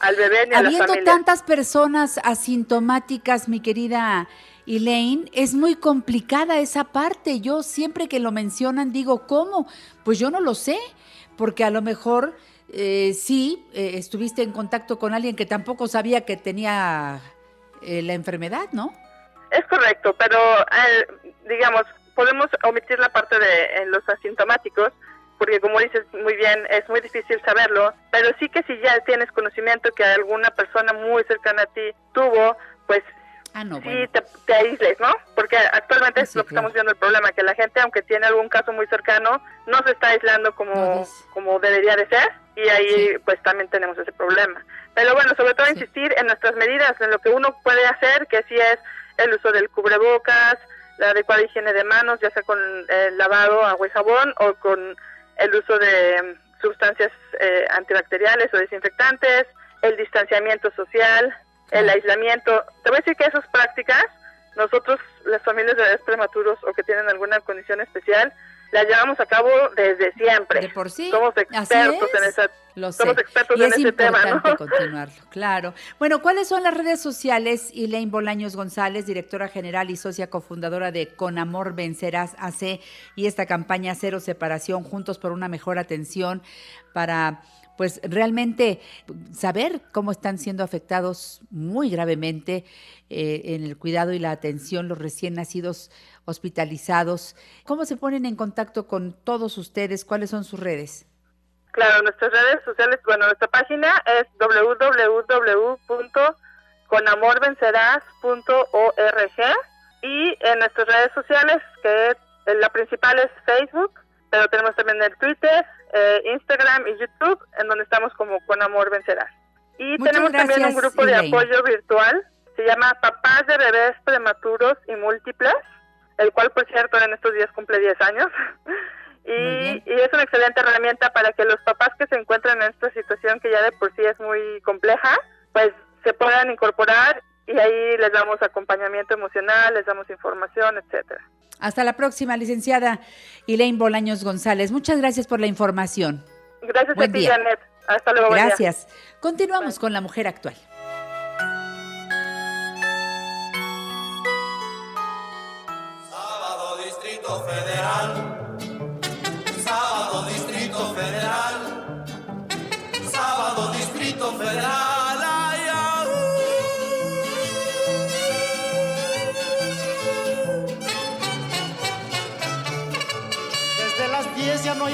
al bebé ni a la familia. tantas personas asintomáticas, mi querida Elaine, es muy complicada esa parte. Yo siempre que lo mencionan digo, ¿cómo? Pues yo no lo sé, porque a lo mejor eh, sí eh, estuviste en contacto con alguien que tampoco sabía que tenía eh, la enfermedad, ¿no? Es correcto, pero digamos, podemos omitir la parte de los asintomáticos, porque como dices muy bien, es muy difícil saberlo, pero sí que si ya tienes conocimiento que alguna persona muy cercana a ti tuvo, pues Ah, sí, te, aísles, ¿no? Porque actualmente es lo que estamos viendo el problema, que la gente, aunque tiene algún caso muy cercano, no se está aislando como, como debería de ser y ahí pues también tenemos ese problema. Pero bueno, sobre todo insistir en nuestras medidas, en lo que uno puede hacer, que sí es el uso del cubrebocas, la adecuada higiene de manos, ya sea con el lavado, agua y jabón o con el uso de sustancias eh, antibacteriales o desinfectantes, el distanciamiento social, el aislamiento. Te voy a decir que esas prácticas, nosotros, las familias de bebés prematuros o que tienen alguna condición especial, las llevamos a cabo desde siempre. De por sí. Somos expertos en esa Somos expertos en ese tema, ¿no? *laughs* continuarlo, claro. Bueno, ¿cuáles son las redes sociales? Elaine Bolaños González, directora general y socia cofundadora de Con Amor Vencerás AC y esta campaña Cero Separación, Juntos por una Mejor Atención para pues realmente saber cómo están siendo afectados muy gravemente eh, en el cuidado y la atención los recién nacidos hospitalizados. ¿Cómo se ponen en contacto con todos ustedes? ¿Cuáles son sus redes? Claro, nuestras redes sociales, bueno, nuestra página es www.conamorvencerás.org y en nuestras redes sociales, que la principal es Facebook, pero tenemos también el Twitter, eh, Instagram y YouTube, en donde estamos como Con Amor Vencerás. Y tenemos también un grupo de apoyo virtual, se llama Papás de Bebés Prematuros y Múltiples, el cual, por cierto, en estos días cumple 10 años. *laughs* y, y, es una excelente herramienta para que los papás que se encuentran en esta situación, que ya de por sí es muy compleja, pues se puedan incorporar y ahí les damos acompañamiento emocional, les damos información, etcétera. Hasta la próxima, licenciada Elaine Bolaños González. Muchas gracias por la información. Gracias a ti, Janet. Hasta luego. Gracias. Continuamos con la mujer actual. Sábado Distrito Federal.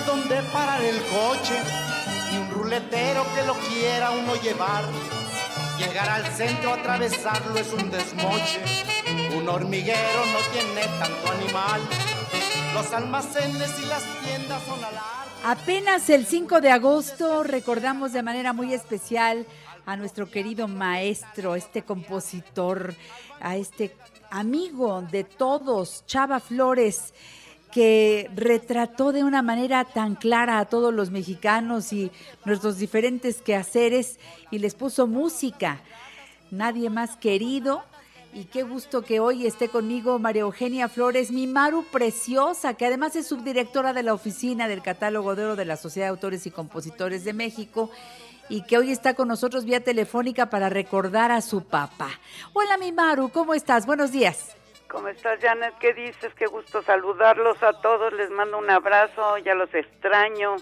Donde parar el coche, ni un ruletero que lo quiera uno llevar. Llegar al centro, atravesarlo es un desmoche. Un hormiguero no tiene tanto animal. Los almacenes y las tiendas son alar. Apenas el 5 de agosto recordamos de manera muy especial a nuestro querido maestro, este compositor, a este amigo de todos, Chava Flores que retrató de una manera tan clara a todos los mexicanos y nuestros diferentes quehaceres y les puso música. Nadie más querido. Y qué gusto que hoy esté conmigo María Eugenia Flores, mi Maru preciosa, que además es subdirectora de la oficina del catálogo de oro de la Sociedad de Autores y Compositores de México y que hoy está con nosotros vía telefónica para recordar a su papá. Hola mi Maru, ¿cómo estás? Buenos días. ¿Cómo estás, Janet? ¿Qué dices? Qué gusto saludarlos a todos. Les mando un abrazo. Ya los extraño.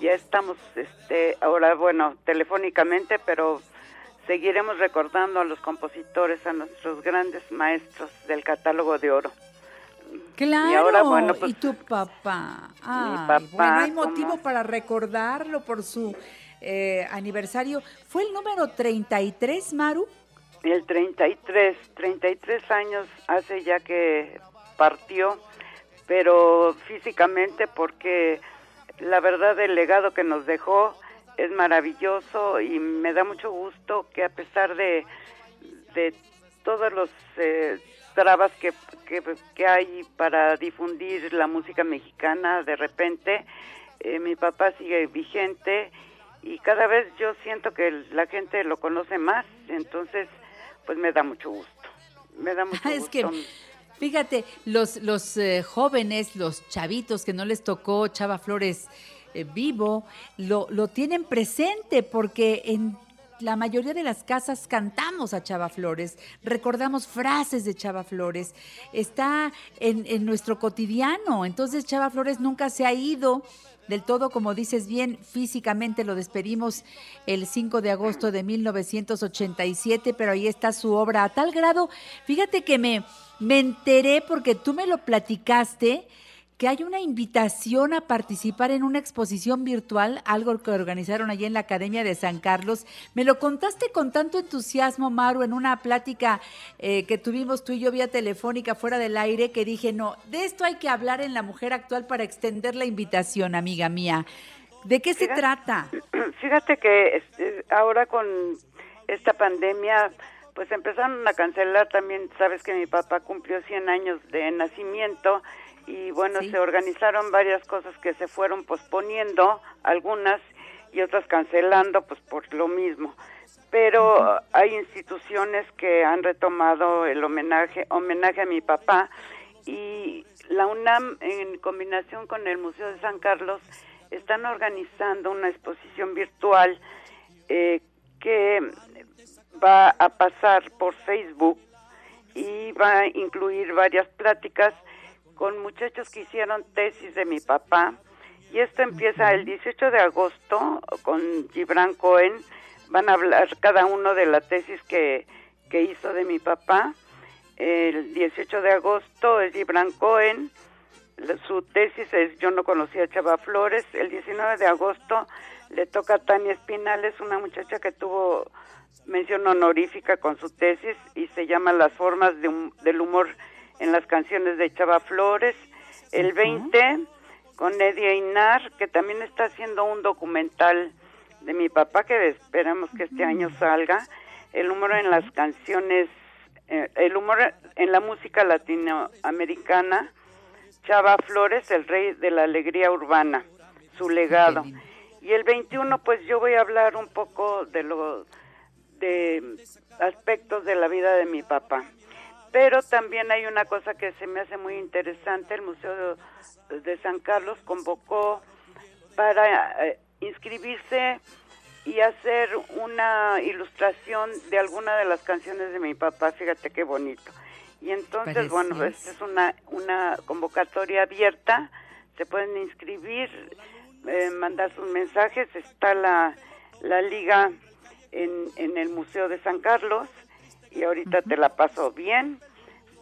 Ya estamos, este, ahora, bueno, telefónicamente, pero seguiremos recordando a los compositores, a nuestros grandes maestros del catálogo de oro. Claro, y, ahora, bueno, pues, ¿y tu papá? mi papá bueno, hay motivo para recordarlo por su eh, aniversario. ¿Fue el número 33, Maru? El 33, 33 años hace ya que partió, pero físicamente porque la verdad el legado que nos dejó es maravilloso y me da mucho gusto que a pesar de, de todos los eh, trabas que, que, hay para difundir la música mexicana, de repente eh, mi papá sigue vigente y cada vez yo siento que la gente lo conoce más, entonces pues me da mucho gusto. Me da mucho *laughs* es Que... Fíjate, los, los eh, jóvenes, los chavitos que no les tocó Chava Flores eh, vivo, lo, lo tienen presente porque en la mayoría de las casas cantamos a Chava Flores, recordamos frases de Chava Flores, está en, en, nuestro cotidiano. Entonces Chava Flores nunca se ha ido del todo, como dices bien, físicamente lo despedimos el 5 de agosto de 1987, pero ahí está su obra a tal grado, fíjate que me, me enteré porque tú me lo platicaste, que hay una invitación a participar en una exposición virtual, algo que organizaron allí en la Academia de San Carlos. Me lo contaste con tanto entusiasmo, Maru, en una plática eh, que tuvimos tú y yo vía telefónica fuera del aire, que dije, no, de esto hay que hablar en la mujer actual para extender la invitación, amiga mía. ¿De qué se trata? *clears throat* Fíjate que este, ahora con esta pandemia, pues empezaron a cancelar también, sabes que mi papá cumplió 100 años de nacimiento y bueno, se organizaron varias cosas que se fueron posponiendo, algunas y otras cancelando, pues por lo mismo. Pero hay instituciones que han retomado el homenaje, homenaje a mi papá y la UNAM en combinación con el Museo de San Carlos están organizando una exposición virtual eh, que va a pasar por Facebook y va a incluir varias pláticas con muchachos que hicieron tesis de mi papá. Y esto empieza el 18 de agosto con Gibran Cohen. Van a hablar cada uno de la tesis que, que hizo de mi papá. El 18 de agosto es Gibran Cohen. su tesis es Yo no conocía a Chava Flores. El 19 de agosto le toca a Tania Espinales, una muchacha que tuvo mención honorífica con su tesis y se llama Las formas del humor en las canciones de Chava Flores. El 20 con Eddie Inar, que también está haciendo un documental de mi papá que esperamos que este año salga. El humor en las canciones, eh, el humor en la música latinoamericana. Chava Flores, el rey de la alegría urbana, su legado. Y el 21, pues yo voy a hablar un poco de lo de aspectos de la vida de mi papá. Pero también hay una cosa que se me hace muy interesante. El Museo de, San Carlos convocó para eh, inscribirse y hacer una ilustración de alguna de las canciones de mi papá. Fíjate qué bonito. Y entonces, bueno, esta es una, una convocatoria abierta. Se pueden inscribir, eh, mandar sus mensajes. Está la, la liga en, en el Museo de San Carlos y ahorita te la paso bien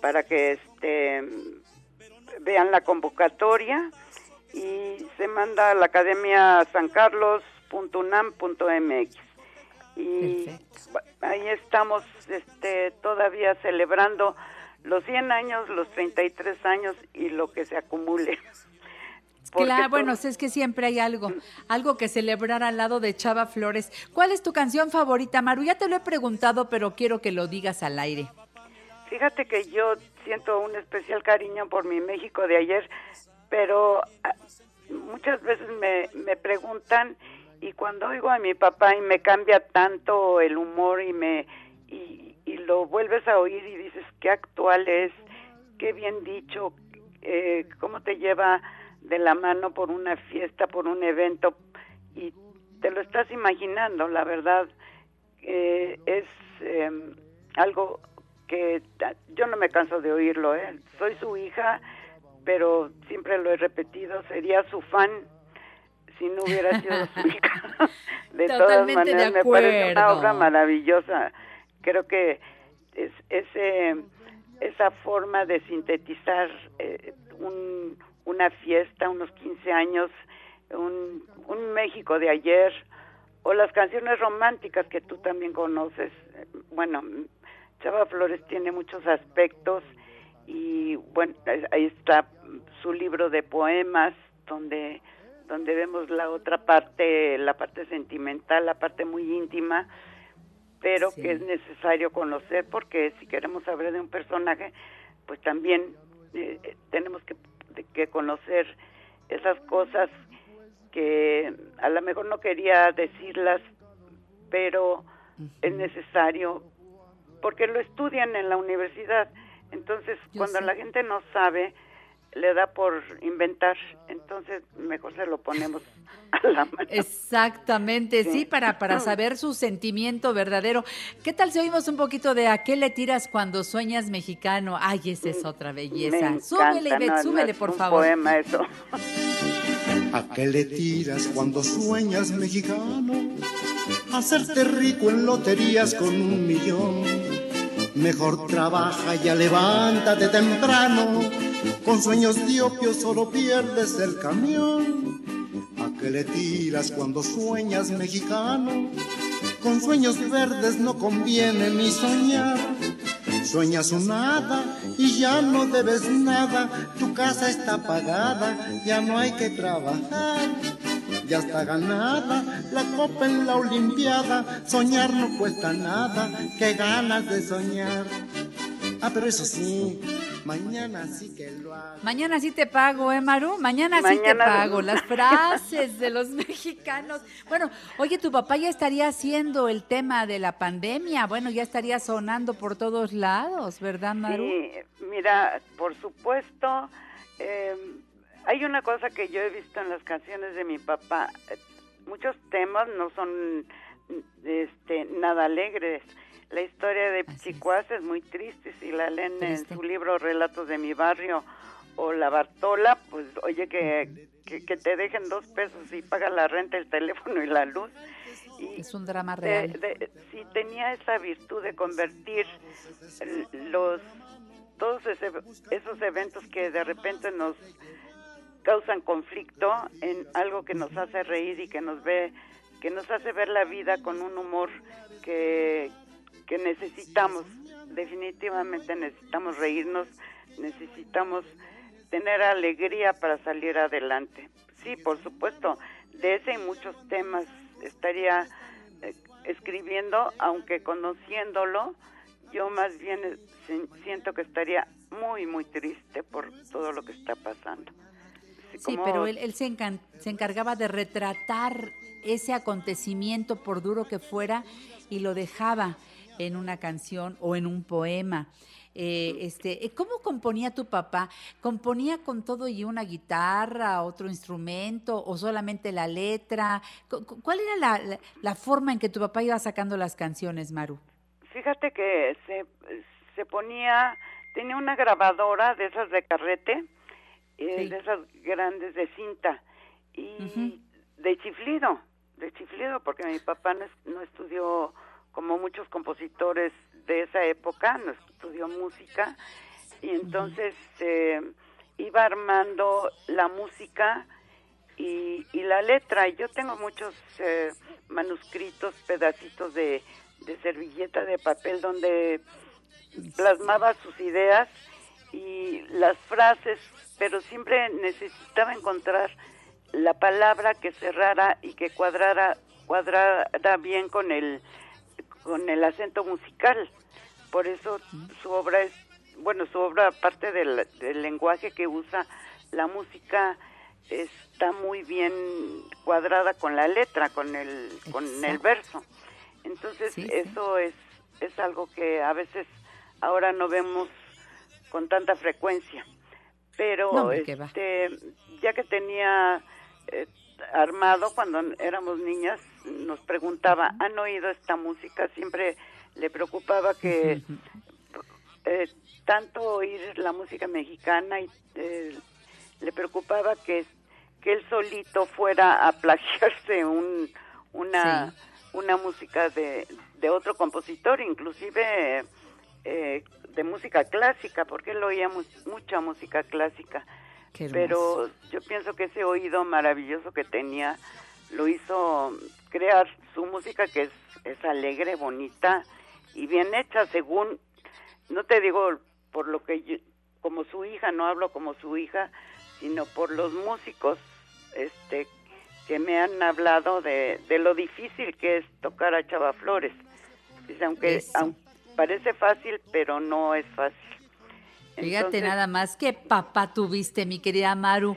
para que este vean la convocatoria y se manda a la academia sancarlos.unam.mx y ahí estamos este todavía celebrando los 100 años, los 33 años y lo que se acumule. *laughs* Claro, bueno, es que siempre hay algo, algo que celebrar al lado de Chava Flores. ¿Cuál es tu canción favorita, Maru? Ya te lo he preguntado, pero quiero que lo digas al aire. Fíjate que yo siento un especial cariño por mi México de ayer, pero ah, muchas veces me, me preguntan y cuando oigo a mi papá y me cambia tanto el humor y me y, y lo vuelves a oír y dices qué actual es, qué bien dicho, eh, cómo te lleva de la mano por una fiesta, por un evento y te lo estás imaginando, la verdad eh, es em, algo que yo no me canso de oírlo, ¿eh? soy su hija, pero siempre lo he repetido, sería su fan si no hubiera sido su *laughs* hija. *laughs* de todas maneras, me parece una obra maravillosa. Creo que es ese esa forma de sintetizar eh, un, una fiesta, unos 15 años, un, un México de ayer, o las canciones románticas que tú también conoces. Bueno, Chava Flores tiene muchos aspectos y bueno, ahí está su libro de poemas donde donde vemos la otra parte, la parte sentimental, la parte muy íntima, pero que es necesario conocer porque si queremos saber de un personaje, pues también eh, tenemos que que conocer esas cosas que a lo mejor no quería decirlas, pero es necesario porque lo estudian en la universidad. Entonces, cuando la gente no sabe, le da por inventar, entonces mejor se lo ponemos a la mano. Exactamente, sí, para, para saber su sentimiento verdadero. ¿Qué tal si oímos un poquito de a qué le tiras cuando sueñas mexicano? Ay, esa es otra belleza. súbele, Ivette, súbele, por favor. Poema eso. *laughs* ¿A qué le tiras cuando sueñas mexicano? Hacerte rico en loterías con un millón. Mejor trabaja, ya levántate temprano con sueños de opio solo pierdes el camión. ¿A qué le tiras cuando sueñas mexicano? Con sueños verdes no conviene ni soñar. Sueñas un nada y ya no debes nada. Tu casa está pagada, ya no hay que trabajar. Ya está ganada la copa en la Olimpiada. Soñar no cuesta nada, qué ganas de soñar. Ah, pero eso sí, Mañana sí que lo hago. Mañana sí te pago, ¿eh, Maru? Mañana, sí te pago. Las frases de los *laughs* mexicanos. Bueno, oye, tu papá ya estaría haciendo el tema de la pandemia. Bueno, ya estaría sonando por todos lados, ¿verdad, Maru? Sí, mira, por supuesto. Em, hay una cosa que yo he visto en las canciones de mi papá. Muchos temas no son este, nada alegres la historia de Chicuas es. muy triste, si la leen en su libro Relatos de mi barrio o La Bartola, pues oye que, que, te dejen dos pesos y paga la renta, el teléfono y la luz. Y es un drama real. si tenía esa virtud de convertir los todos esos eventos que de repente nos causan conflicto en algo que nos hace reír y que nos ve que nos hace ver la vida con un humor que, que necesitamos definitivamente necesitamos reírnos necesitamos tener alegría para salir adelante. Sí por supuesto de ese y muchos temas estaría eh, escribiendo aunque conociéndolo yo más bien eh, siento que estaría muy muy triste por todo lo que está pasando. Sí, pero él, se, encargaba de retratar ese acontecimiento, por duro que fuera, y lo dejaba en una canción o en un poema. Eh, este, eh, ¿Cómo componía tu papá? ¿Componía con todo y una guitarra, otro instrumento o solamente la letra? ¿Cuál era la, forma en que tu papá iba sacando las canciones, Maru? Fíjate que se, se ponía, tenía una grabadora de esas de carrete eh, de esas grandes de cinta y de chiflido, de chiflido, porque mi papá no, estudió como muchos compositores de esa época, no estudió música y entonces eh, iba armando la música y, y, la letra. Yo tengo muchos eh, manuscritos, pedacitos de, de servilleta de papel donde plasmaba sus ideas y las frases pero siempre necesitaba encontrar la palabra que cerrara y que cuadrara cuadrara bien con el con el acento musical. Por eso su obra es bueno, su obra aparte del, lenguaje que usa la música está muy bien cuadrada con la letra, con el con el verso. Entonces, eso es es algo que a veces ahora no vemos con tanta frecuencia. Pero este, ya que tenía eh, armado cuando éramos niñas, nos preguntaba, ¿han oído esta música? Siempre le preocupaba que eh, tanto oír la música mexicana y eh, le preocupaba que, que él solito fuera a plagiarse un, una, una música de, de otro compositor, inclusive eh, de música clásica, porque él oía mucha música clásica. Pero yo pienso que ese oído maravilloso que tenía lo hizo crear su música que es, es alegre, bonita y bien hecha según, no te digo por lo que yo, como su hija, no hablo como su hija, sino por los músicos este que me han hablado de, de lo difícil que es tocar a Chava Flores. Dice, aunque, aunque parece fácil, pero no es fácil. Fíjate nada más qué papá tuviste, mi querida Maru.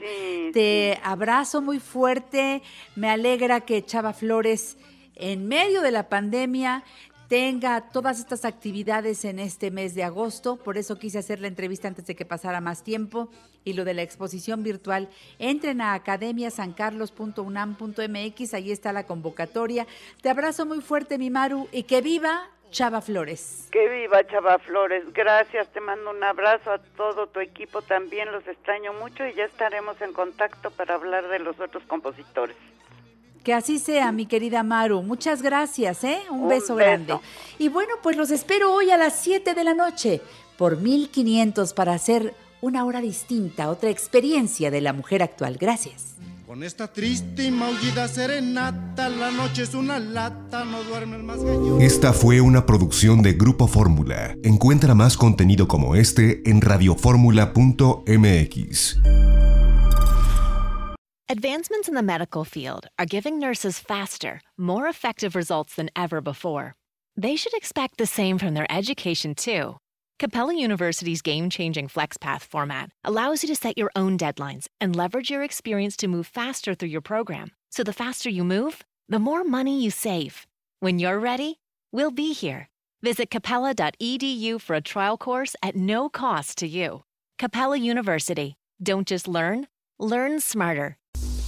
Te abrazo muy fuerte. Me alegra que Chava Flores, en medio de la pandemia, tenga todas estas actividades en este mes de agosto. Por eso quise hacer la entrevista antes de que pasara más tiempo. Y lo de la exposición virtual, entren a academiasancarlos.unam.mx, ahí está la convocatoria. Te abrazo muy fuerte, mi Maru, y que viva Chava Flores. Que viva Chava Flores. Gracias, te mando un abrazo a todo tu equipo también, los extraño mucho y ya estaremos en contacto para hablar de los otros compositores. Que así sea, mi querida Maru. Muchas gracias, ¿eh? Un, beso, grande. Y bueno, pues los espero hoy a las 7 de la noche por 1500 para hacer una hora distinta, otra experiencia de la mujer actual. Gracias. Con esta triste y maullida serenata, la noche es una lata, no duerme el más gallo. Esta fue una producción de Grupo Fórmula. Encuentra más contenido como este en radioformula.mx. Advancements in the medical field are giving nurses faster, more effective results than ever before. They should expect the same from their education, too. Capella University's game changing FlexPath format allows you to set your own deadlines and leverage your experience to move faster through your program. So the faster you move, the more money you save. When you're ready, we'll be here. Visit capella.edu for a trial course at no cost to you. Capella University. Don't just learn, learn smarter.